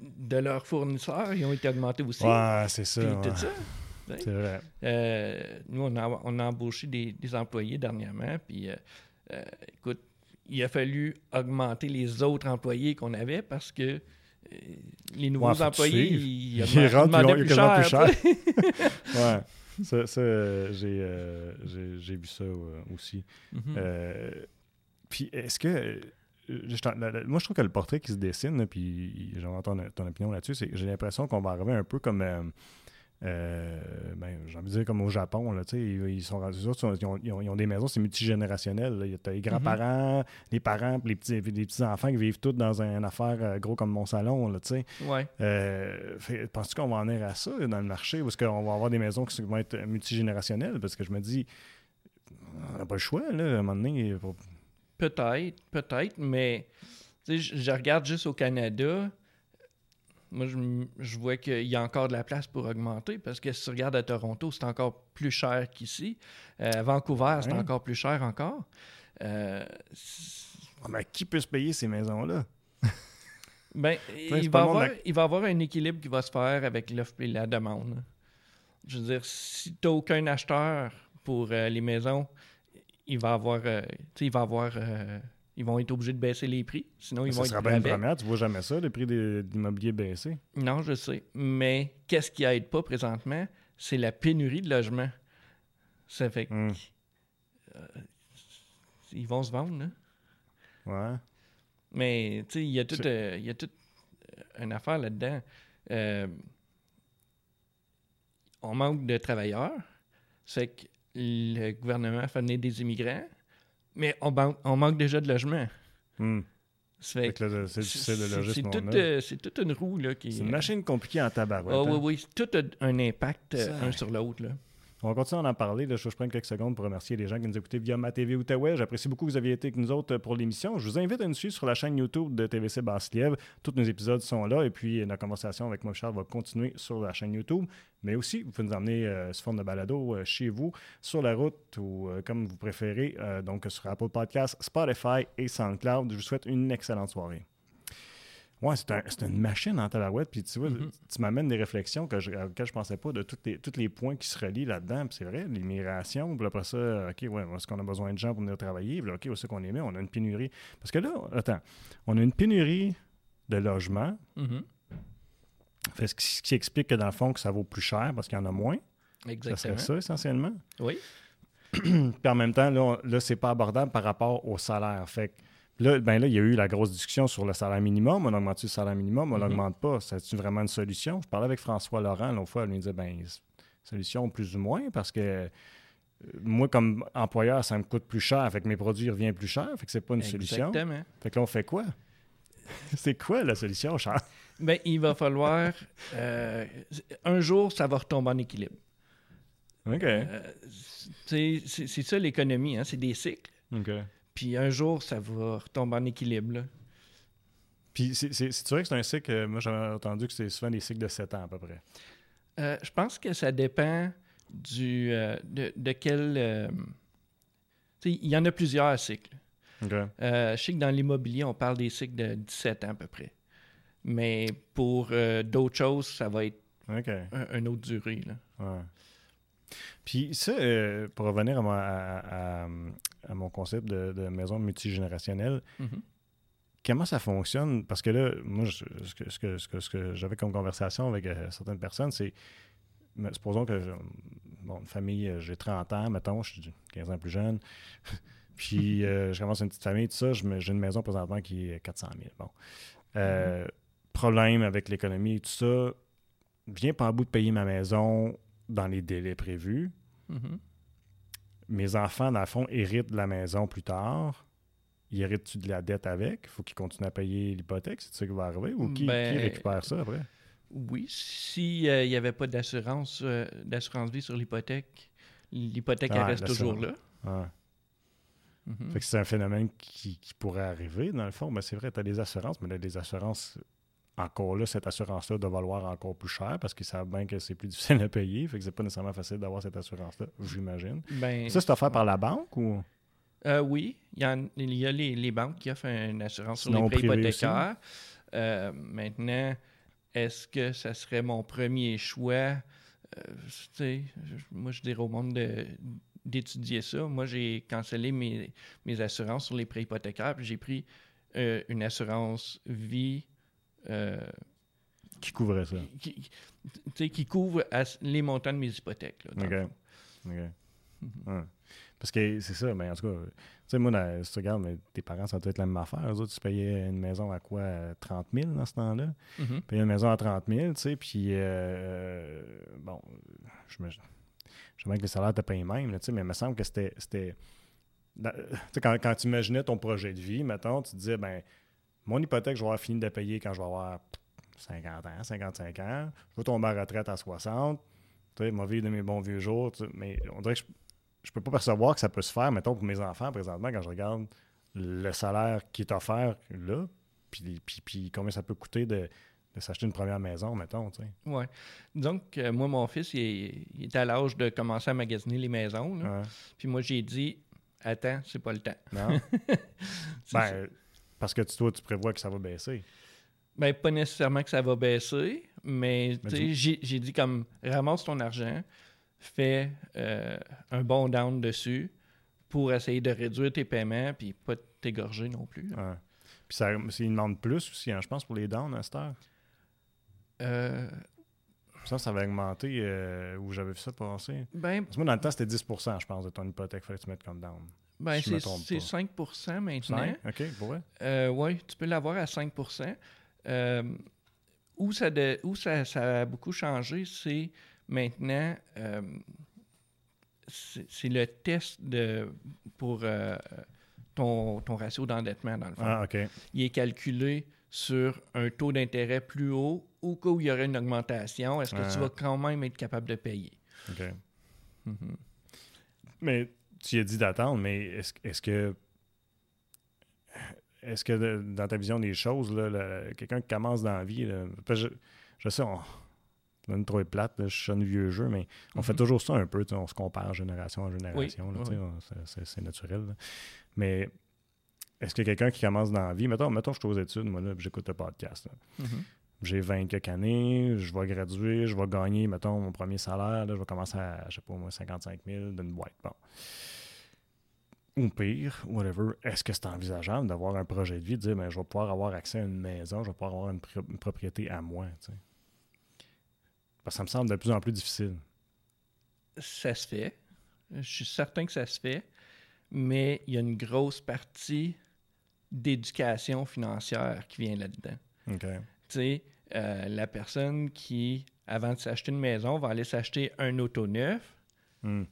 de leurs fournisseurs, ils ont été augmentés aussi. Ouais, c'est ça. Puis ouais. tout ça. C'est vrai. Euh, nous, on a, on a embauché des, des employés dernièrement, puis euh, euh, écoute, il a fallu augmenter les autres employés qu'on avait parce que les nouveaux Ouais, employés, ils, Ils rentrent, ils ont- plus cher. plus sais. [LAUGHS] ouais. Ça, ça, j'ai, j'ai, j'ai vu ça aussi. Mhm. Euh, puis est-ce que. Euh, je moi, je trouve que le portrait qui se dessine, puis j'aimerais ton, ton opinion là-dessus, c'est que j'ai l'impression qu'on va arriver un peu comme. euh, euh, ben, j'ai envie de dire comme au Japon, là, ils, ils sont ils, ont, ils ont- ils ont des maisons, c'est multigénérationnel. là. Il y a les grands-parents, les parents, puis les petits, les petits-enfants qui vivent tous dans une affaire euh, gros comme mon salon, là. Ouais. Euh, Penses-tu qu'on va en venir à ça dans le marché ou est-ce qu'on va avoir des maisons qui vont être multigénérationnelles? Parce que je me dis, on n'a pas le choix, là, à un moment donné. faut- Peut-être, peut-être, mais je, je regarde juste au Canada. Moi, je, vois qu'il y a encore de la place pour augmenter parce que si tu regardes à Toronto, c'est encore plus cher qu'ici. Euh, à Vancouver, c'est Ouais. encore plus cher encore. Euh, Ah, mais qui peut se payer ces maisons-là? [LAUGHS] ben, il, va avoir, la- il va avoir un équilibre qui va se faire avec l'offre et la demande. Je veux dire, si tu n'as aucun acheteur pour euh, les maisons, il va avoir, euh, il va avoir, euh, ils vont être obligés de baisser les prix. Sinon, ils ça vont sera être bien une première, tu vois jamais ça, le prix de l'immobilier baisser. Non, je sais. Mais qu'est-ce qui aide pas présentement? C'est la pénurie de logements. Ça fait Hum, qu'ils vont se vendre, là. Ouais. Mais, tu sais, il y a tout, C'est- euh, toute euh, une affaire là-dedans. Euh, on manque de travailleurs. C'est que le gouvernement fait venir des immigrants, mais on, ban- on manque déjà de logements. C'est difficile de loger ce c'est toute, monde-là. euh, c'est toute une roue là, qui... C'est une machine compliquée en tabarouette. Ah oui, hein. oui, tout a un impact euh, Ça- un sur l'autre. là. On va continuer à en parler. Là, je prends quelques secondes pour remercier les gens qui nous écoutaient via ma TV Outaouais. J'apprécie beaucoup que vous aviez été avec nous autres pour l'émission. Je vous invite à nous suivre sur la chaîne YouTube de TVC Basse-Lièvre. Tous nos épisodes sont là et puis notre conversation avec moi, Charles, va continuer sur la chaîne YouTube. Mais aussi, vous pouvez nous emmener euh, sous forme de balado euh, chez vous, sur la route ou euh, comme vous préférez, euh, donc sur Apple Podcasts, Spotify et SoundCloud. Je vous souhaite une excellente soirée. Ouais, c'est un- une machine en tabarouette. Puis tu vois, Mhm. tu m'amènes des réflexions que je, auxquelles je pensais pas de tous les, tous les points qui se relient là-dedans. Puis c'est vrai, l'immigration, puis après ça, OK, ouais, est-ce qu'on a besoin de gens pour venir travailler? Puis là, OK, où est-ce qu'on est mis? On a une pénurie. Parce que là, attends, on a une pénurie de logements. Mhm. Fait ce, qui, ce qui explique que dans le fond, que ça vaut plus cher parce qu'il y en a moins. Ça Exactement. serait ça, essentiellement. Oui. Puis en même temps, là, là c'est pas abordable par rapport au salaire. Fait que là, ben là, il y a eu la grosse discussion sur le salaire minimum. On augmente le salaire minimum? On Mhm. l'augmente pas. C'est-tu vraiment une solution? Je parlais avec François Laurent l'autre fois. Elle me disait, ben, solution plus ou moins parce que euh, moi, comme employeur, ça me coûte plus cher. Fait que mes produits reviennent plus cher. Fait que c'est pas une solution. Exactement. Fait que là, on fait quoi? [LAUGHS] c'est quoi la solution, Charles? Ben, il va falloir. euh, un jour, ça va retomber en équilibre. OK. Euh, c'est ça l'économie, hein, c'est des cycles. OK. Puis un jour, ça va retomber en équilibre. là. Puis c'est vrai que c'est un cycle, moi j'avais entendu que c'est souvent des cycles de 7 ans à peu près. Euh, je pense que ça dépend du euh, de, de quel. euh, il y en a plusieurs cycles. Je sais que dans l'immobilier, on parle des cycles de 17 ans à peu près. Mais pour d'autres choses, ça va être un, une autre durée. là. Ouais. Puis ça, euh, pour revenir à, à- à- à mon concept de, de maison multigénérationnelle, Mhm. comment ça fonctionne? Parce que là, moi, je- ce que, ce que, ce que, ce que j'avais comme conversation avec euh, certaines personnes, c'est, supposons que, je- bon, une famille, euh, j'ai 30 ans, mettons, je suis 15 ans plus jeune, [LAUGHS] puis euh, je commence une petite famille, tout ça, je j'ai une maison présentement qui est 400 000. Bon. Euh, Problème avec l'économie et tout ça, viens pas en bout de payer ma maison dans les délais prévus. Mhm. Mes enfants, dans le fond, héritent de la maison plus tard. Ils héritent-tu de la dette avec? faut qu'ils continuent à payer l'hypothèque? C'est ça qui va arriver? Ou qui, Ben, qui récupère ça après? Oui, s'il n'y avait pas d'assurance euh, d'assurance vie sur l'hypothèque, l'hypothèque Ah, reste toujours là. Mhm. Fait que c'est un phénomène qui, qui pourrait arriver, dans le fond. Mais c'est vrai, tu as des assurances, mais là, des assurances, encore là, cette assurance-là doit valoir encore plus cher parce qu'ils savent bien que c'est plus [LAUGHS] difficile à payer. Fait que c'est pas nécessairement facile d'avoir cette assurance-là, j'imagine. Ben, Ça, c'est offert par la banque ou? Euh, oui, il y, en- il y a les, les banques qui offrent une assurance sur les prêts hypothécaires. Euh, maintenant, est-ce que ça serait mon premier choix? Euh, moi, je dirais au monde de- d'étudier ça. Moi, j'ai cancellé mes, mes assurances sur les prêts hypothécaires, puis j'ai pris une assurance vie euh, Qui couvrait ça? qui, qui- tu sais, qui couvre les montants de mes hypothèques. là, le OK. OK. [LAUGHS] Ouais. Parce que c'est ça, mais en tout cas, tu sais, moi, dans- si tu regardes, mais tes parents, ça doit être la même affaire. Eux autres, tu payais une maison à quoi? à 30 000 dans ce temps-là? Mhm. Payais une maison à 30 000, tu sais, puis euh, bon, je me. Je sais que les salaires étaient pas les mêmes, là, tu sais, mais il me semble que c'était. quand, quand tu imaginais ton projet de vie, mettons, tu te disais, ben, mon hypothèque, je vais avoir fini de payer quand je vais avoir 50 ans, 55 ans. Je vais tomber à la retraite à 60. Tu sais, ma vie de mes bons vieux jours. tu sais, mais on dirait que je, je peux pas percevoir que ça peut se faire, mettons, pour mes enfants présentement, quand je regarde le salaire qui est offert là, puis, puis, puis combien ça peut coûter de, de s'acheter une première maison, mettons, tu sais. Ouais. Donc, euh, moi, mon fils, il est, il est à l'âge de commencer à magasiner les maisons. là. Ouais. Puis moi, j'ai dit, attends, c'est pas le temps. Non? [LAUGHS] Ben, parce que toi, tu prévois que ça va baisser. Ben, pas nécessairement que ça va baisser, mais j'ai dit comme, ramasse ton argent, fais euh, un bon down dessus pour essayer de réduire tes paiements, puis pas t'égorger non plus. Ouais. Puis ça, ils demandent plus aussi, hein, je pense, pour les downs à cette heure. Euh, Ça, ça avait augmenté euh, où j'avais vu ça passer. ben, Parce que moi, dans le temps, c'était 10% je pense, de ton hypothèque. fallait que tu mettes comme down. Ben Si c'est trompe c'est pas. 5 maintenant. OK, pour vrai? Euh, oui, tu peux l'avoir à 5 Euh, Où, ça, de- où ça, ça a beaucoup changé, c'est maintenant, euh, c'est le test de, pour euh, ton, ton ratio d'endettement, dans le fond. Ah, OK. Il est calculé sur un taux d'intérêt plus haut au cas où il y aurait une augmentation. Est-ce que Ah. tu vas quand même être capable de payer? OK. Mhm. Mais tu as dit d'attendre, mais est-ce est-ce que. Est-ce que de- dans ta vision des choses, quelqu'un qui commence dans la vie, là, je, je sais, on. On va trop plate, là, je suis un vieux jeu, mais on fait Mhm. toujours ça un peu, tu on se compare génération en génération, oui, tu oui. c'est- naturel. là. Mais est-ce que quelqu'un qui commence dans la vie, mettons, mettons je suis aux études, moi, là, j'écoute le podcast. Mhm. J'ai 20 quelques années, je vais graduer, je vais gagner, mettons, mon premier salaire, là, je vais commencer à, je sais pas moi, 55 000 d'une boîte. Bon. Ou pire, whatever, est-ce que c'est envisageable d'avoir un projet de vie, de dire, ben, je vais pouvoir avoir accès à une maison, je vais pouvoir avoir une, pri- une propriété à moi, tu sais? Parce que ça me semble de plus en plus difficile. Ça se fait. Je suis certain que ça se fait. Mais il y a une grosse partie d'éducation financière qui vient là-dedans. OK. Sais, euh, la personne qui, avant de s'acheter une maison, va aller s'acheter un auto neuf. Hmm.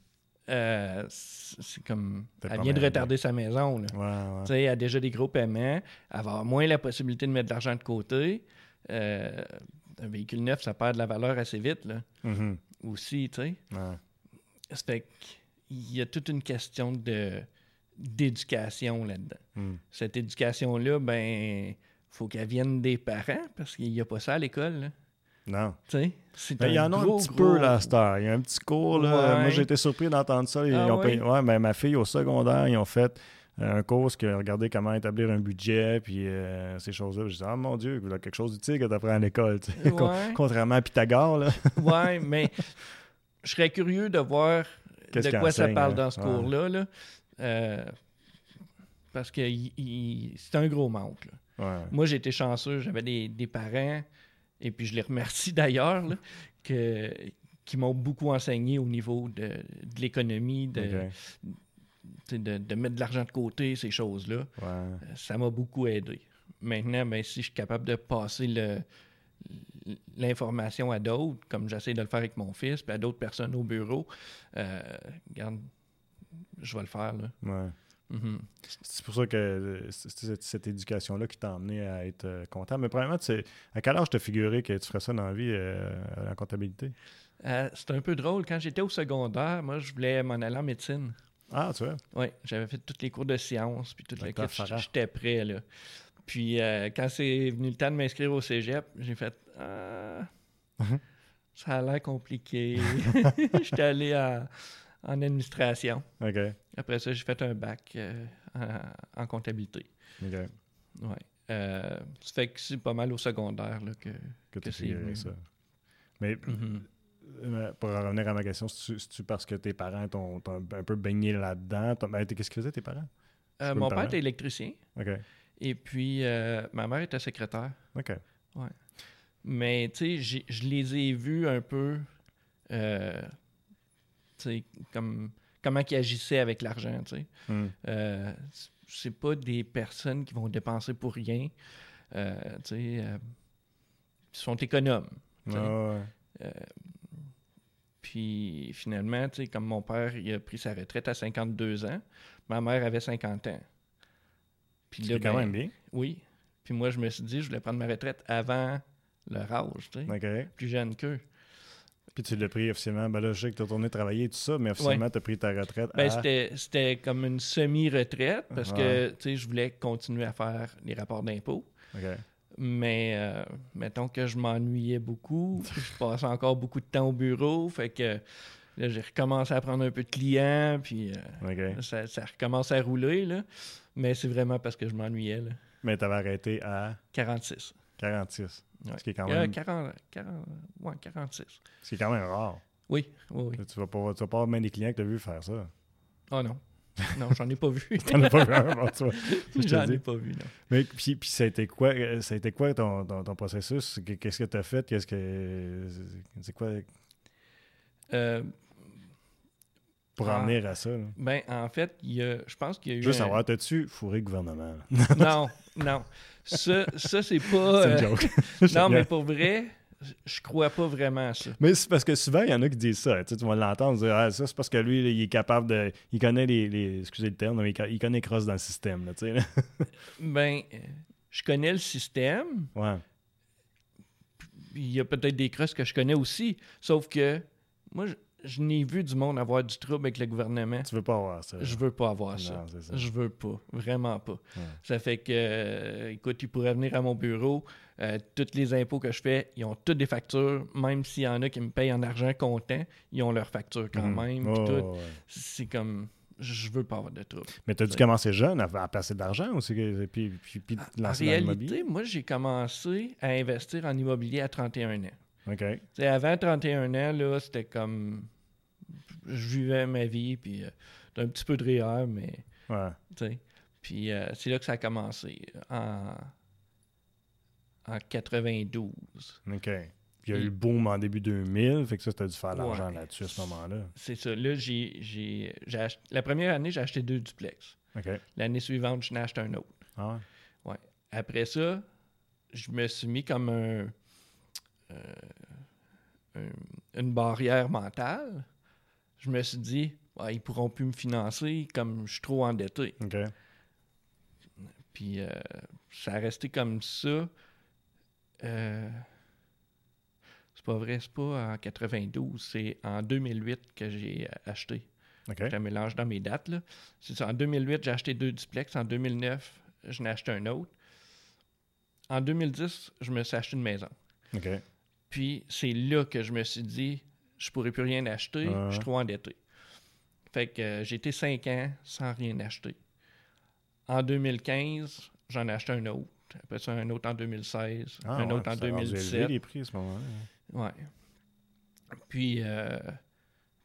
euh, c'est comme. Elle vient de retarder sa maison. Là. Ouais, ouais. Tu sais, elle a déjà des gros paiements. Elle va avoir moins la possibilité de mettre de l'argent de côté. Euh, un véhicule neuf, ça perd de la valeur assez vite. Là, Mhm. aussi, tu sais. Ouais. Ça fait qu'il y a toute une question de d'éducation là-dedans. Hmm. Cette éducation-là, ben, faut qu'elle vienne des parents parce qu'il n'y a pas ça à l'école. Non. Tu sais, Ben, Il y en a un petit gros- peu là, heure. Il y a un petit cours. Là. Ouais. Moi, j'ai été surpris d'entendre ça. Ils Ah ont payé- ouais, ben, ma fille au secondaire, ils ont fait euh, un cours qui a regardé comment établir un budget, puis euh, ces choses-là. Je dis, ah mon Dieu, il y a quelque chose d'utile que tu apprends à l'école. Ouais. Contrairement à Pythagore. [LAUGHS] Ouais, mais je serais curieux de voir de quoi ça parle hein? dans ce Ouais. cours-là. là. Euh, parce que c'est un gros manque. là. Ouais. Moi, j'ai été chanceux. J'avais des, des parents, et puis je les remercie d'ailleurs, que, qui m'ont beaucoup enseigné au niveau de, de l'économie, de, de, de mettre de l'argent de côté, ces choses-là. Ouais. Euh, Ça m'a beaucoup aidé. Maintenant, ben, si je suis capable de passer le- l'information à d'autres, comme j'essaie de le faire avec mon fils, puis à d'autres personnes au bureau, euh, regarde, je vais le faire. Là. Ouais. Mhm. C'est pour ça que euh, c'est cette, éducation-là qui t'a amené à être euh, comptable. Mais premièrement, tu sais, à quel âge t'as figuré que tu ferais ça dans la vie euh, en comptabilité? Euh, c'est un peu drôle. Quand j'étais au secondaire, moi, je voulais m'en aller en médecine. Ah, tu vois? Oui, j'avais fait tous les cours de sciences, puis toute la Docteur kit, Farah. J'étais prêt, là. Puis euh, quand c'est venu le temps de m'inscrire au cégep, j'ai fait Ah, [LAUGHS] ça a l'air compliqué. [LAUGHS] [LAUGHS] J'étais allé à, en administration. Après ça, j'ai fait un bac euh, en, en comptabilité. Ouais. Euh, ça fait que c'est pas mal au secondaire là, que, Que tu Que c'est ça. Mais Mhm. euh, pour en revenir à ma question, c'est-tu parce que tes parents t'ont un peu baigné là-dedans? Ben, Qu'est-ce qu'ils faisaient, tes parents? Euh, mon père était électricien et puis ma mère était secrétaire. OK. Mais tu sais, je les ai vus un peu, comme comment ils agissaient avec l'argent. Hmm. Euh, c'est pas des personnes qui vont dépenser pour rien. Euh, sais, euh, ils sont économes. Ouais. Puis finalement, comme mon père, il a pris sa retraite à 52 ans, ma mère avait 50 ans. Puis C'est quand ben, même bien. Oui. Puis moi, je me suis dit, je voulais prendre ma retraite avant leur âge, tu sais, OK. plus jeune qu'eux. Puis tu l'as pris officiellement. Ben là, je sais que tu as tourné travailler et tout ça, mais officiellement, tu as pris ta retraite Ben, à... c'était, c'était comme une semi-retraite parce que, Ouais. tu sais, je voulais continuer à faire les rapports d'impôts. OK. Mais euh, mettons que je m'ennuyais beaucoup. je passais encore beaucoup de temps au bureau. Fait que là, j'ai recommencé à prendre un peu de clients. Puis euh, ça, ça recommence à rouler. Là. Mais c'est vraiment parce que je m'ennuyais. Là. Mais tu avais arrêté à 46. 46. Ouais. Ce qui est quand Euh, même, 40, 40, ouais, 46. ce qui est quand même rare. Oui, oui, oui. Tu vas pas, tu vas pas avoir même des clients que tu as vu faire ça. Oh non. Non, j'en ai pas vu. [LAUGHS] T'en as pas vu un, bon, tu vois. [LAUGHS] J'en ai pas vu, non. Mais puis, puis ça a été quoi, euh, ça a été quoi ton, ton, ton processus? Qu- Qu'est-ce que tu as fait? Qu'est-ce que. C'est quoi? Euh, pour Ah. en venir à ça? là? ben, en fait, il y a, je pense qu'il y a eu. Juste un- savoir, t'as-tu fourré le gouvernement? là? [LAUGHS] Non, non. Ça, ça c'est pas. C'est une euh, joke. [LAUGHS] non, mais pour vrai, je crois pas vraiment à ça. Mais c'est parce que souvent, il y en a qui disent ça. Tu, sais, tu vas l'entendre dire ah, ça, c'est parce que lui, là, il est capable de. Il connaît les. les- excusez le terme, mais il, co- il connaît cross dans le système. Là, tu sais, là. [LAUGHS] Ben, je connais le système. Ouais. Il y a peut-être des crosses que je connais aussi. Sauf que moi, je, je n'ai vu du monde avoir du trouble avec le gouvernement. Tu veux pas avoir ça. Je veux pas avoir Non, ça. Je veux pas. Vraiment pas. Ouais. Ça fait que, euh, écoute, ils pourraient venir à mon bureau. euh, tous les impôts que je fais, ils ont toutes des factures. Même s'il y en a qui me payent en argent comptant, ils ont leurs factures quand Mhm. même. Oh, ouais. C'est comme. Je veux pas avoir de trouble. Mais t'as dû Ouais. commencer jeune à, à placer de l'argent aussi, que- puis, puis, puis En lancer dans l'immobilier? réalité, moi, j'ai commencé à investir en immobilier à 31 ans. OK. Tu sais, avant 31 ans, là, c'était comme. Je vivais ma vie, puis euh, un petit peu de REER, mais. Ouais. Puis euh, c'est là que ça a commencé, en, en 92. OK. Puis il y a eu le boom en début 2000, fait que ça, t'as dû faire de l'argent Ouais. là-dessus à ce moment-là. C'est ça. Là, j'ai, j'ai, j'ai ach- la première année, j'ai acheté deux duplex. L'année suivante, je n'ai acheté un autre. Ah ouais? Après ça, je me suis mis comme un, euh, un- une barrière mentale. Je me suis dit, Ah, ils pourront plus me financer comme je suis trop endetté. Puis euh, ça a resté comme ça. Euh, c'est pas vrai, c'est pas en 92, c'est en 2008 que j'ai acheté. OK. Je mélange dans mes dates. là. C'est ça. En 2008, j'ai acheté deux duplex. En 2009, je n'ai acheté un autre. En 2010, je me suis acheté une maison. Puis c'est là que je me suis dit, je pourrais plus rien acheter, je suis trop endetté. Fait que euh, j'ai été cinq ans sans rien acheter. En 2015, j'en ai acheté un autre. Après ça, un autre en 2016, Ah, un ouais, autre en ça a rendu élevé, 2017. les prix à ce moment-là. hein. Ouais. Puis euh,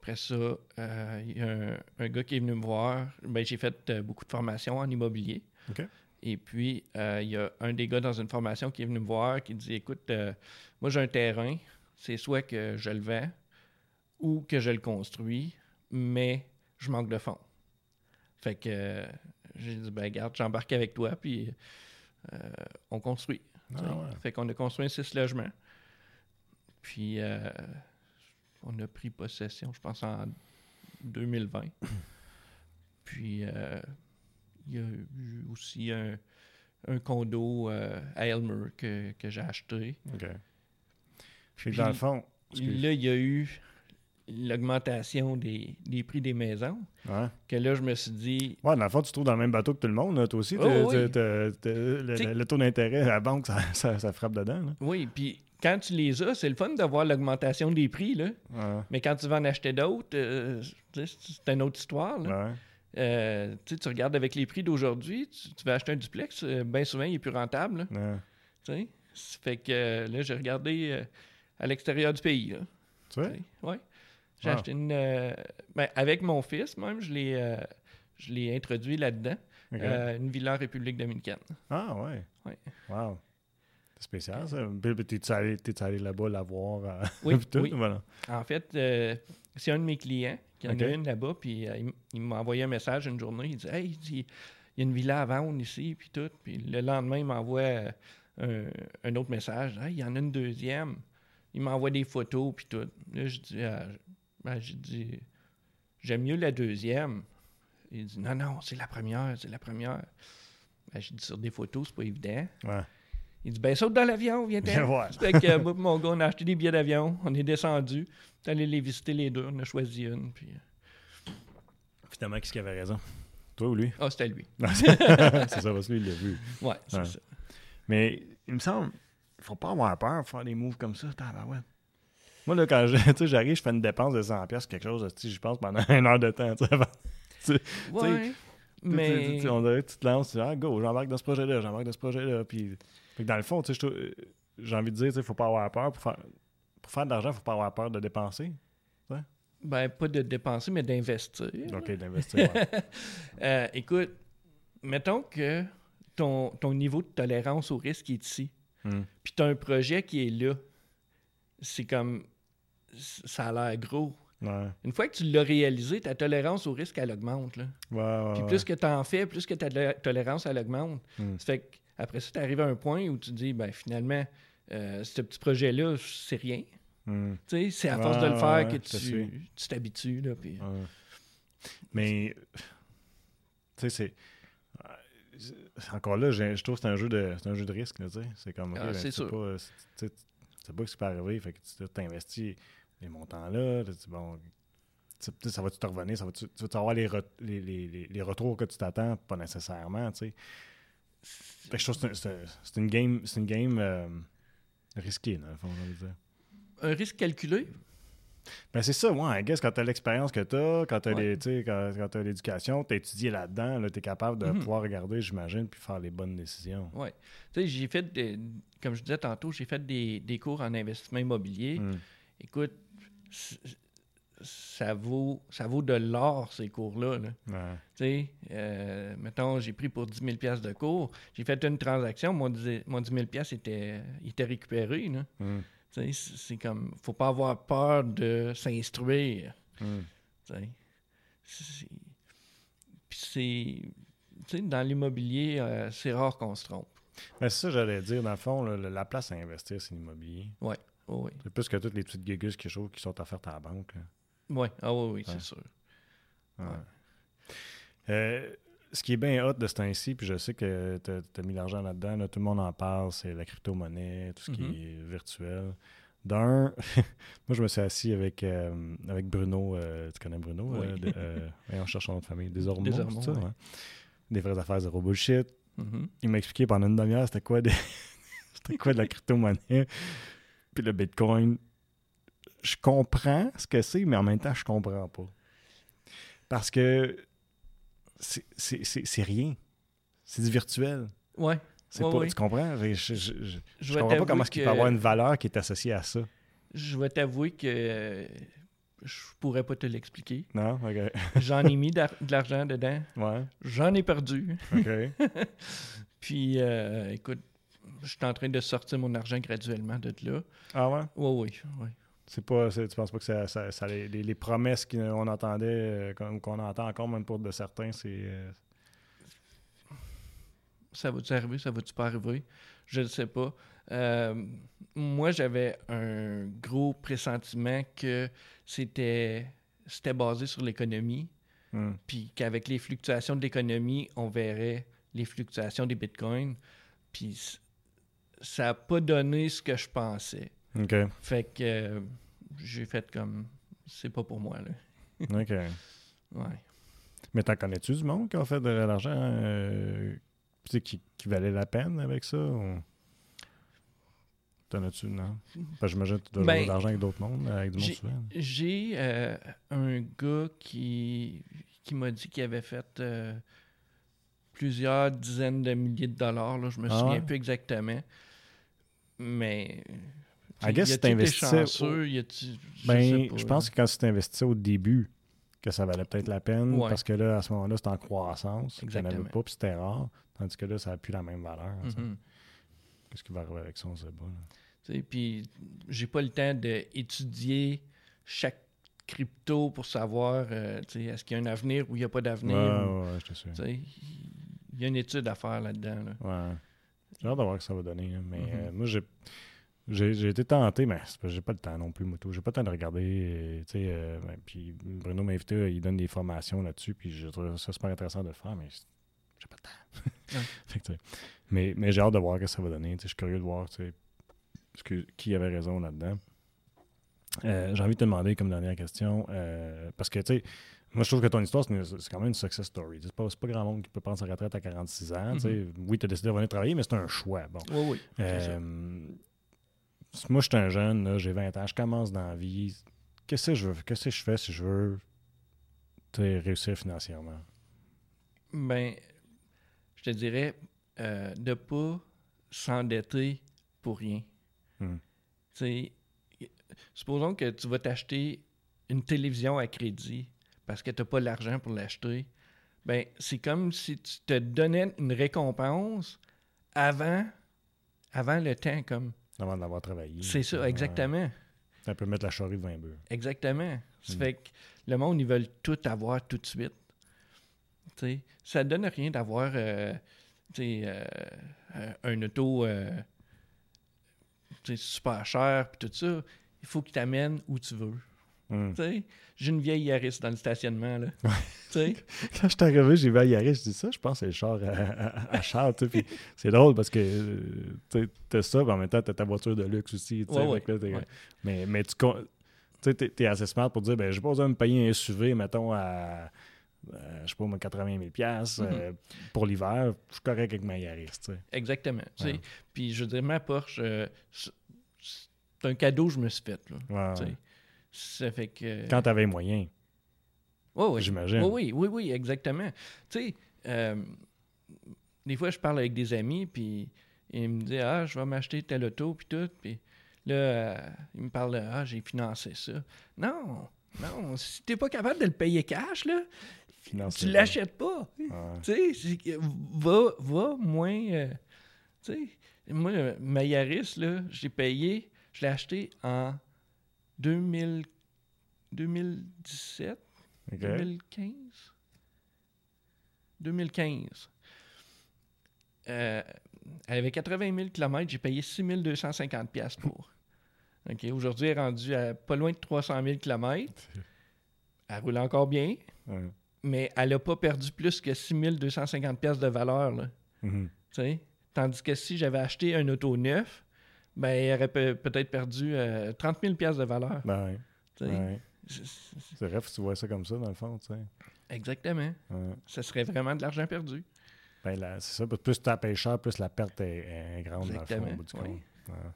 après ça, euh, il y a un, un gars qui est venu me voir. Ben, j'ai fait beaucoup de formations en immobilier. Et puis, euh, il y a un des gars dans une formation qui est venu me voir qui dit Écoute, euh, moi j'ai un terrain, c'est soit que je le vends ou que je le construis, mais je manque de fonds. Fait que euh, j'ai dit Ben, garde, j'embarque avec toi, puis on construit. Ah, ouais. Fait qu'on a construit six logements. Puis, on a pris possession, je pense, en 2020. Puis, il y a eu aussi un, un condo euh, à Elmer que, que j'ai acheté. OK. Puis, dans le fond, excuse. Là, il y a eu l'augmentation des, des prix des maisons. Ouais. Que là, je me suis dit, Ouais, dans le fond, tu te trouves dans le même bateau que tout le monde, là, toi aussi. Oh, oui. le, taux d'intérêt à la banque, ça, ça- ça frappe dedans. Là. oui, puis quand tu les as, c'est le fun de voir l'augmentation des prix, là. Ouais. Mais quand tu vas en acheter d'autres, euh, c'est une autre histoire. là. Euh, tu regardes avec les prix d'aujourd'hui, tu, tu vas acheter un duplex, bien souvent, il est plus rentable. Ouais. fait que euh, là, j'ai regardé euh, à l'extérieur du pays. Tu sais. ouais. J'ai Wow. acheté une. euh, ben, avec mon fils, même, je l'ai, euh, je l'ai introduit là-dedans. Euh, une villa en République dominicaine. Ah, ouais. Ouais. Wow. C'est spécial, ça. T'es-tu allé, allé là-bas la voir? euh, Oui, [LAUGHS] tout? oui. Voilà. En fait, euh, c'est un de mes clients qui en Ok. a une là-bas, puis euh, il, il m'a envoyé un message une journée. Il dit Hey, il dit, il y a une villa à vendre ici, puis tout. Puis le lendemain, il m'envoie euh, un, un autre message Hey, il y en a une deuxième. Il m'envoie des photos, puis tout. Là, je dis ah, ben, j'ai dit J'aime mieux la deuxième. Il dit Non, non, c'est la première, c'est la première. Ben, j'ai dit Sur des photos, c'est pas évident. Ouais. Il dit Ben, saute dans l'avion, viens Viens [LAUGHS] voir. fait que moi mon gars, on a acheté des billets d'avion, on est descendu, on est allé les visiter les deux, on a choisi une, puis... euh, Finalement, qui ce qui avait raison? Toi ou lui? Ah, c'était lui. [LAUGHS] c'est ça, parce que lui, il l'a vu. Ouais, c'est Ouais. ça. Mais il me semble, il faut pas avoir peur de faire des moves comme ça. Tabarouette. Moi, là, quand [LAUGHS] j'arrive, je fais une dépense de 100$, piastres, quelque chose, je pense, pendant une heure de temps. tu sais, avant. Ouais, mais... tu- tu- on dirait que tu te lances, tu dis, ah, go, j'embarque dans ce projet-là, j'embarque dans ce projet-là. Puis, fait que dans le fond, euh, j'ai envie de dire, il faut pas avoir peur. Pour faire, pour faire de l'argent, il faut pas avoir peur de dépenser. Ben, pas de dépenser, mais d'investir. OK, [LAUGHS] d'investir. ouais. Euh, écoute, mettons que ton, ton niveau de tolérance au risque est ici, Hmm. puis tu as un projet qui est là. C'est comme... Ça a l'air gros. Ouais. Une fois que tu l'as réalisé, ta tolérance au risque, elle augmente, là. Ouais, ouais, Puis plus que tu en fais, plus que ta to- tolérance, elle augmente. Hmm. Ça fait qu'après ça, tu arrives à un point où tu dis, ben finalement, euh, ce petit projet-là, c'est rien. Hmm. Tu sais, c'est à force de le faire ouais, que te tu t'habitues. là, Ouais. Mais, tu sais, c'est. euh, Encore là, je trouve que c'est un jeu de c'est un jeu de risque, là. C'est comme, Ah, ben, c'est pas, c'est- pas ce qui peut arriver, fait que tu t'investis les montants-là, tu dis, bon, ça va-tu te revenir, ça va-tu, tu vas-tu avoir les, les, les, les retours que tu t'attends, pas nécessairement, tu sais. Fait que je trouve que c'est un- c'est c'est une game, c'est une game euh, risquée, dans le fond, on dire. Un risque calculé, Ben c'est ça, ouais, I guess, quand tu as l'expérience que tu as, quand tu as Ouais. quand, l'éducation, tu as étudié là-dedans, là, tu es capable de Mhm. pouvoir regarder, j'imagine, puis faire les bonnes décisions. ouais. Tu sais, j'ai fait, des- comme je disais tantôt, j'ai fait des, des cours en investissement immobilier. Mm. Écoute, ça vaut, ça vaut de l'or, ces cours-là. là. Ouais. Tu sais, euh, mettons, j'ai pris pour 10 000 piastres de cours. J'ai fait une transaction, mon 10, mon 10 000 piastres était, il était récupéré. là. Mm. Tu sais, c'est comme, faut pas avoir peur de s'instruire. Mm. tu sais. C'est- Puis c'est, tu sais, dans l'immobilier, euh, c'est rare qu'on se trompe. Ben, c'est ça, j'allais dire, dans le fond, là, la place à investir, c'est l'immobilier. Oui, C'est plus que toutes les petites gugus qui, qui sont offertes à la banque. là. Oui, ah oui, oui, c'est Ouais. sûr. Ouais. Ouais. Euh, ce qui est bien hot de ce temps-ci, puis je sais que tu as, mis l'argent là-dedans, là, tout le monde en parle, c'est la crypto-monnaie, tout ce qui Mhm. est virtuel. D'un, [LAUGHS] moi je me suis assis avec, euh, avec Bruno, euh, tu connais Bruno? Oui. euh, de- ouais, on cherche son nom de famille, des Ormeaux, Des Ormeaux, ça, ouais. ouais? Des vraies affaires zéro bullshit. Mhm. Il m'a expliqué pendant une demi-heure c'était quoi, des- [LAUGHS] c'était quoi de la crypto-monnaie, puis le Bitcoin. Je comprends ce que c'est, mais en même temps, je comprends pas. Parce que c'est- rien. C'est du virtuel. Ouais, C'est Ouais, pas, ouais. Tu comprends? Je, je, je- je je comprends pas comment est-ce qu'il peut avoir une valeur qui est associée à ça. Je vais t'avouer que euh, je pourrais pas te l'expliquer. Non? OK. [LAUGHS] J'en ai mis de l'argent dedans. Ouais. J'en ai perdu. OK. [LAUGHS] Puis, euh, écoute, je suis en train de sortir mon argent graduellement de là. ah ouais? Oui, oui, oui. C'est pas, tu penses pas que ça, ça- ça- les, promesses qu'on entendait, euh, qu'on qu'on entend encore, même pour de certains, c'est. euh, Ça va-tu arriver, ça va-tu pas arriver? Je ne sais pas. Euh, moi, j'avais un gros pressentiment que c'était c'était basé sur l'économie, hmm. puis qu'avec les fluctuations de l'économie, on verrait les fluctuations des bitcoins. Puis ça n'a pas donné ce que je pensais. OK. Fait que euh, j'ai fait comme c'est pas pour moi là. [LAUGHS] OK. Ouais. Mais t'en connais-tu du monde qui a fait de l'argent euh, tu sais, qui, qui valait la peine avec ça? ou- T'en as-tu, non? Parce que j'imagine que tu dois Ben, avoir de l'argent avec d'autres mondes, avec du monde souvent. J'ai euh, un gars qui, qui m'a dit qu'il avait fait euh, plusieurs dizaines de milliers de dollars. Là, je me Ah souviens plus exactement. Mais. I guess y si je Ben, pense que quand tu t'investissais au début, que ça valait peut-être la peine, Ouais. parce que là, à ce moment-là, c'était en croissance. Il n'y en avait Exactement. pas, puis c'était rare. Tandis que là, ça n'a plus la même valeur. Mhm. Qu'est-ce qui va arriver avec ça, on sait pas. Tu Puis j'ai pas le temps d'étudier chaque crypto pour savoir euh, tu est-ce qu'il y a un avenir ou il n'y a pas d'avenir. Ouais, ou- ouais, ouais, je te tu Il y a une étude à faire là-dedans. là. Ouais. J'ai hâte de voir ce que ça va donner. Mais Mhm. euh, moi, j'ai. J'ai été tenté, mais j'ai pas le temps non plus, moto. J'ai pas le temps de regarder. euh, euh, ben, puis Bruno m'a invité, euh, il donne des formations là-dessus, puis je trouve ça super intéressant de le faire, mais j'ai pas le temps. [LAUGHS] Fait que, mais mais j'ai hâte de voir ce que ça va donner. Je suis curieux de voir que- qui avait raison là-dedans. Euh, j'ai envie de te demander comme dernière question, euh, parce que tu sais, moi je trouve que ton histoire, c'est quand même une success story. C'est pas, pas grand monde qui peut prendre sa retraite à 46 ans. sais. Oui, tu as décidé de revenir travailler, mais c'est un choix. Bon. Oui, oui. Euh, moi, je suis un jeune, là, j'ai 20 ans, je commence dans la vie. Qu'est-ce que je veux? Qu'est-ce que je fais si je veux réussir financièrement? Ben, je te dirais euh, de pas s'endetter pour rien. Hmm. Supposons que tu vas t'acheter une télévision à crédit parce que tu n'as pas l'argent pour l'acheter. Ben, c'est comme si tu te donnais une récompense avant, avant le temps, comme. Avant d'avoir travaillé. C'est ça, exactement. Ça peut mettre la charrue de 20 bœufs. Exactement. Ça Mm. fait que le monde, ils veulent tout avoir tout de suite. Ça donne rien d'avoir euh, euh, euh, un auto euh, super cher puis tout ça. Il faut qu'il t'amène où tu veux. Sais, J'ai une vieille Yaris dans le stationnement. Là. [LAUGHS] Quand je suis arrivé, j'ai vu à Yaris, je dis ça, je pense que c'est le char à, à- puis c'est drôle parce que euh, t'as ça, puis en même temps, t'as ta voiture de luxe aussi. Ouais, ouais, là. Mais, mais tu t'es, assez smart pour dire, ben, j'ai pas besoin de me payer un SUV, mettons, à, euh, je sais pas, moi, 80 000 piastres, euh, pour l'hiver. Je suis correct avec ma Yaris. exactement. Puis je veux dire, ma Porsche, euh, c'est un cadeau que je me suis fait. Là, ouais. Ça fait que. Quand t'avais les moyens, Ouais, ouais. j'imagine. Oui, oui, oui, oui, exactement. Tu sais, euh, des fois, je parle avec des amis, puis ils me disent Ah, je vais m'acheter tel auto, puis tout. Puis là, euh, ils me parlent Ah, j'ai financé ça. Non, non, si t'es pas capable de le payer cash, là, tu financièrement. l'achètes pas. Tu sais, va, va moins. euh, tu sais, moi, euh, ma Yaris, là, j'ai payé, je l'ai acheté en 2000, 2017. Ok. 2015? 2015. Euh, elle avait 80 000 km, j'ai payé 6 250 pièces pour. OK, aujourd'hui, elle est rendue à pas loin de 300 000 km. Elle roule encore bien, Ouais. mais elle n'a pas perdu plus que 6 250 pièces de valeur. Là, Mhm. Tandis que si j'avais acheté un auto neuf, ben, elle aurait pe- peut-être perdu euh, 30 000 pièces de valeur. Ben ouais. C'est- vrai, tu vois ça comme ça, dans le fond, tu sais. Exactement. Ouais. Ça serait vraiment de l'argent perdu. Ben, là, c'est ça. Plus tu payes cher, plus la perte est, est grande, dans le fond, au bout du oui. compte. Ouais.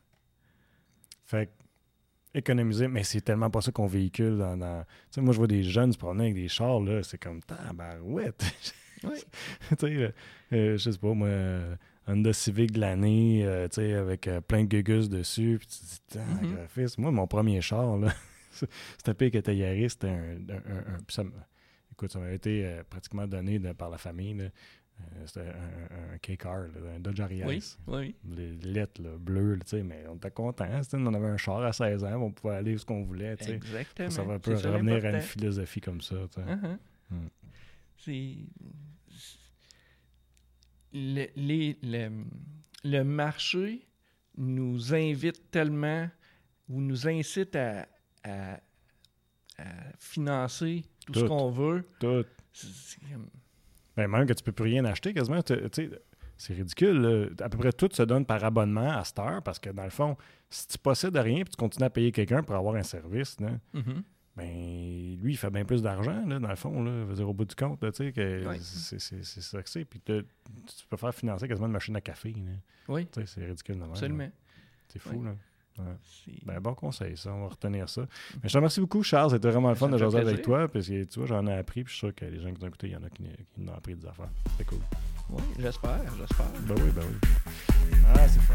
Fait que, économiser, mais c'est tellement pas ça qu'on véhicule dans... dans- Tu sais, moi, je vois des jeunes se promener avec des chars, là, c'est comme, tabarouette! Oui. [LAUGHS] tu sais, euh, je sais pas, moi, Honda Civic de l'année, euh, tu sais, avec euh, plein de gugus dessus, puis tu te dis, graphiste. Moi, mon premier char, là, [LAUGHS] c'était pire que Yaris, c'était un... un, un- un- ça écoute, ça m'a été euh, pratiquement donné de- par la famille, là. C'était un, un, un K-Car, un Dodge Arias. Oui, oui. Les lettres là, bleues, là, tu sais, mais on était contents. On avait un char à 16 ans, on pouvait aller où ce qu'on voulait. tu sais. Exactement. Ça va un peu revenir à une philosophie comme ça. Uh-huh. Hmm. C'est. Le, les- le, le marché nous invite tellement ou nous incite à, à, à financer tout, ce qu'on veut. Tout. Ben, même que tu peux plus rien acheter quasiment. c'est ridicule. là. À peu près tout se donne par abonnement à cette heure parce que dans le fond, si tu possèdes rien et tu continues à payer quelqu'un pour avoir un service, là, Mhm. Ben lui, il fait bien plus d'argent, là, dans le fond, là, veux dire, au bout du compte, tu sais, que c'est ça que c'est. Puis te- tu peux faire financer quasiment une machine à café. là. Oui, Tu sais, C'est ridicule. absolument. C'est fou, là. Ouais. Ben, bon conseil, ça. On va retenir ça. Mais je te remercie beaucoup, Charles. C'était vraiment le fun de jaser avec toi. Parce que, tu vois, j'en ai appris. Puis je suis sûr que les gens qui nous ont écoutés, il y en a qui, qui en ont appris des affaires. C'est cool. Oui, j'espère, j'espère. Ben oui, ben oui. Ah, c'est fun.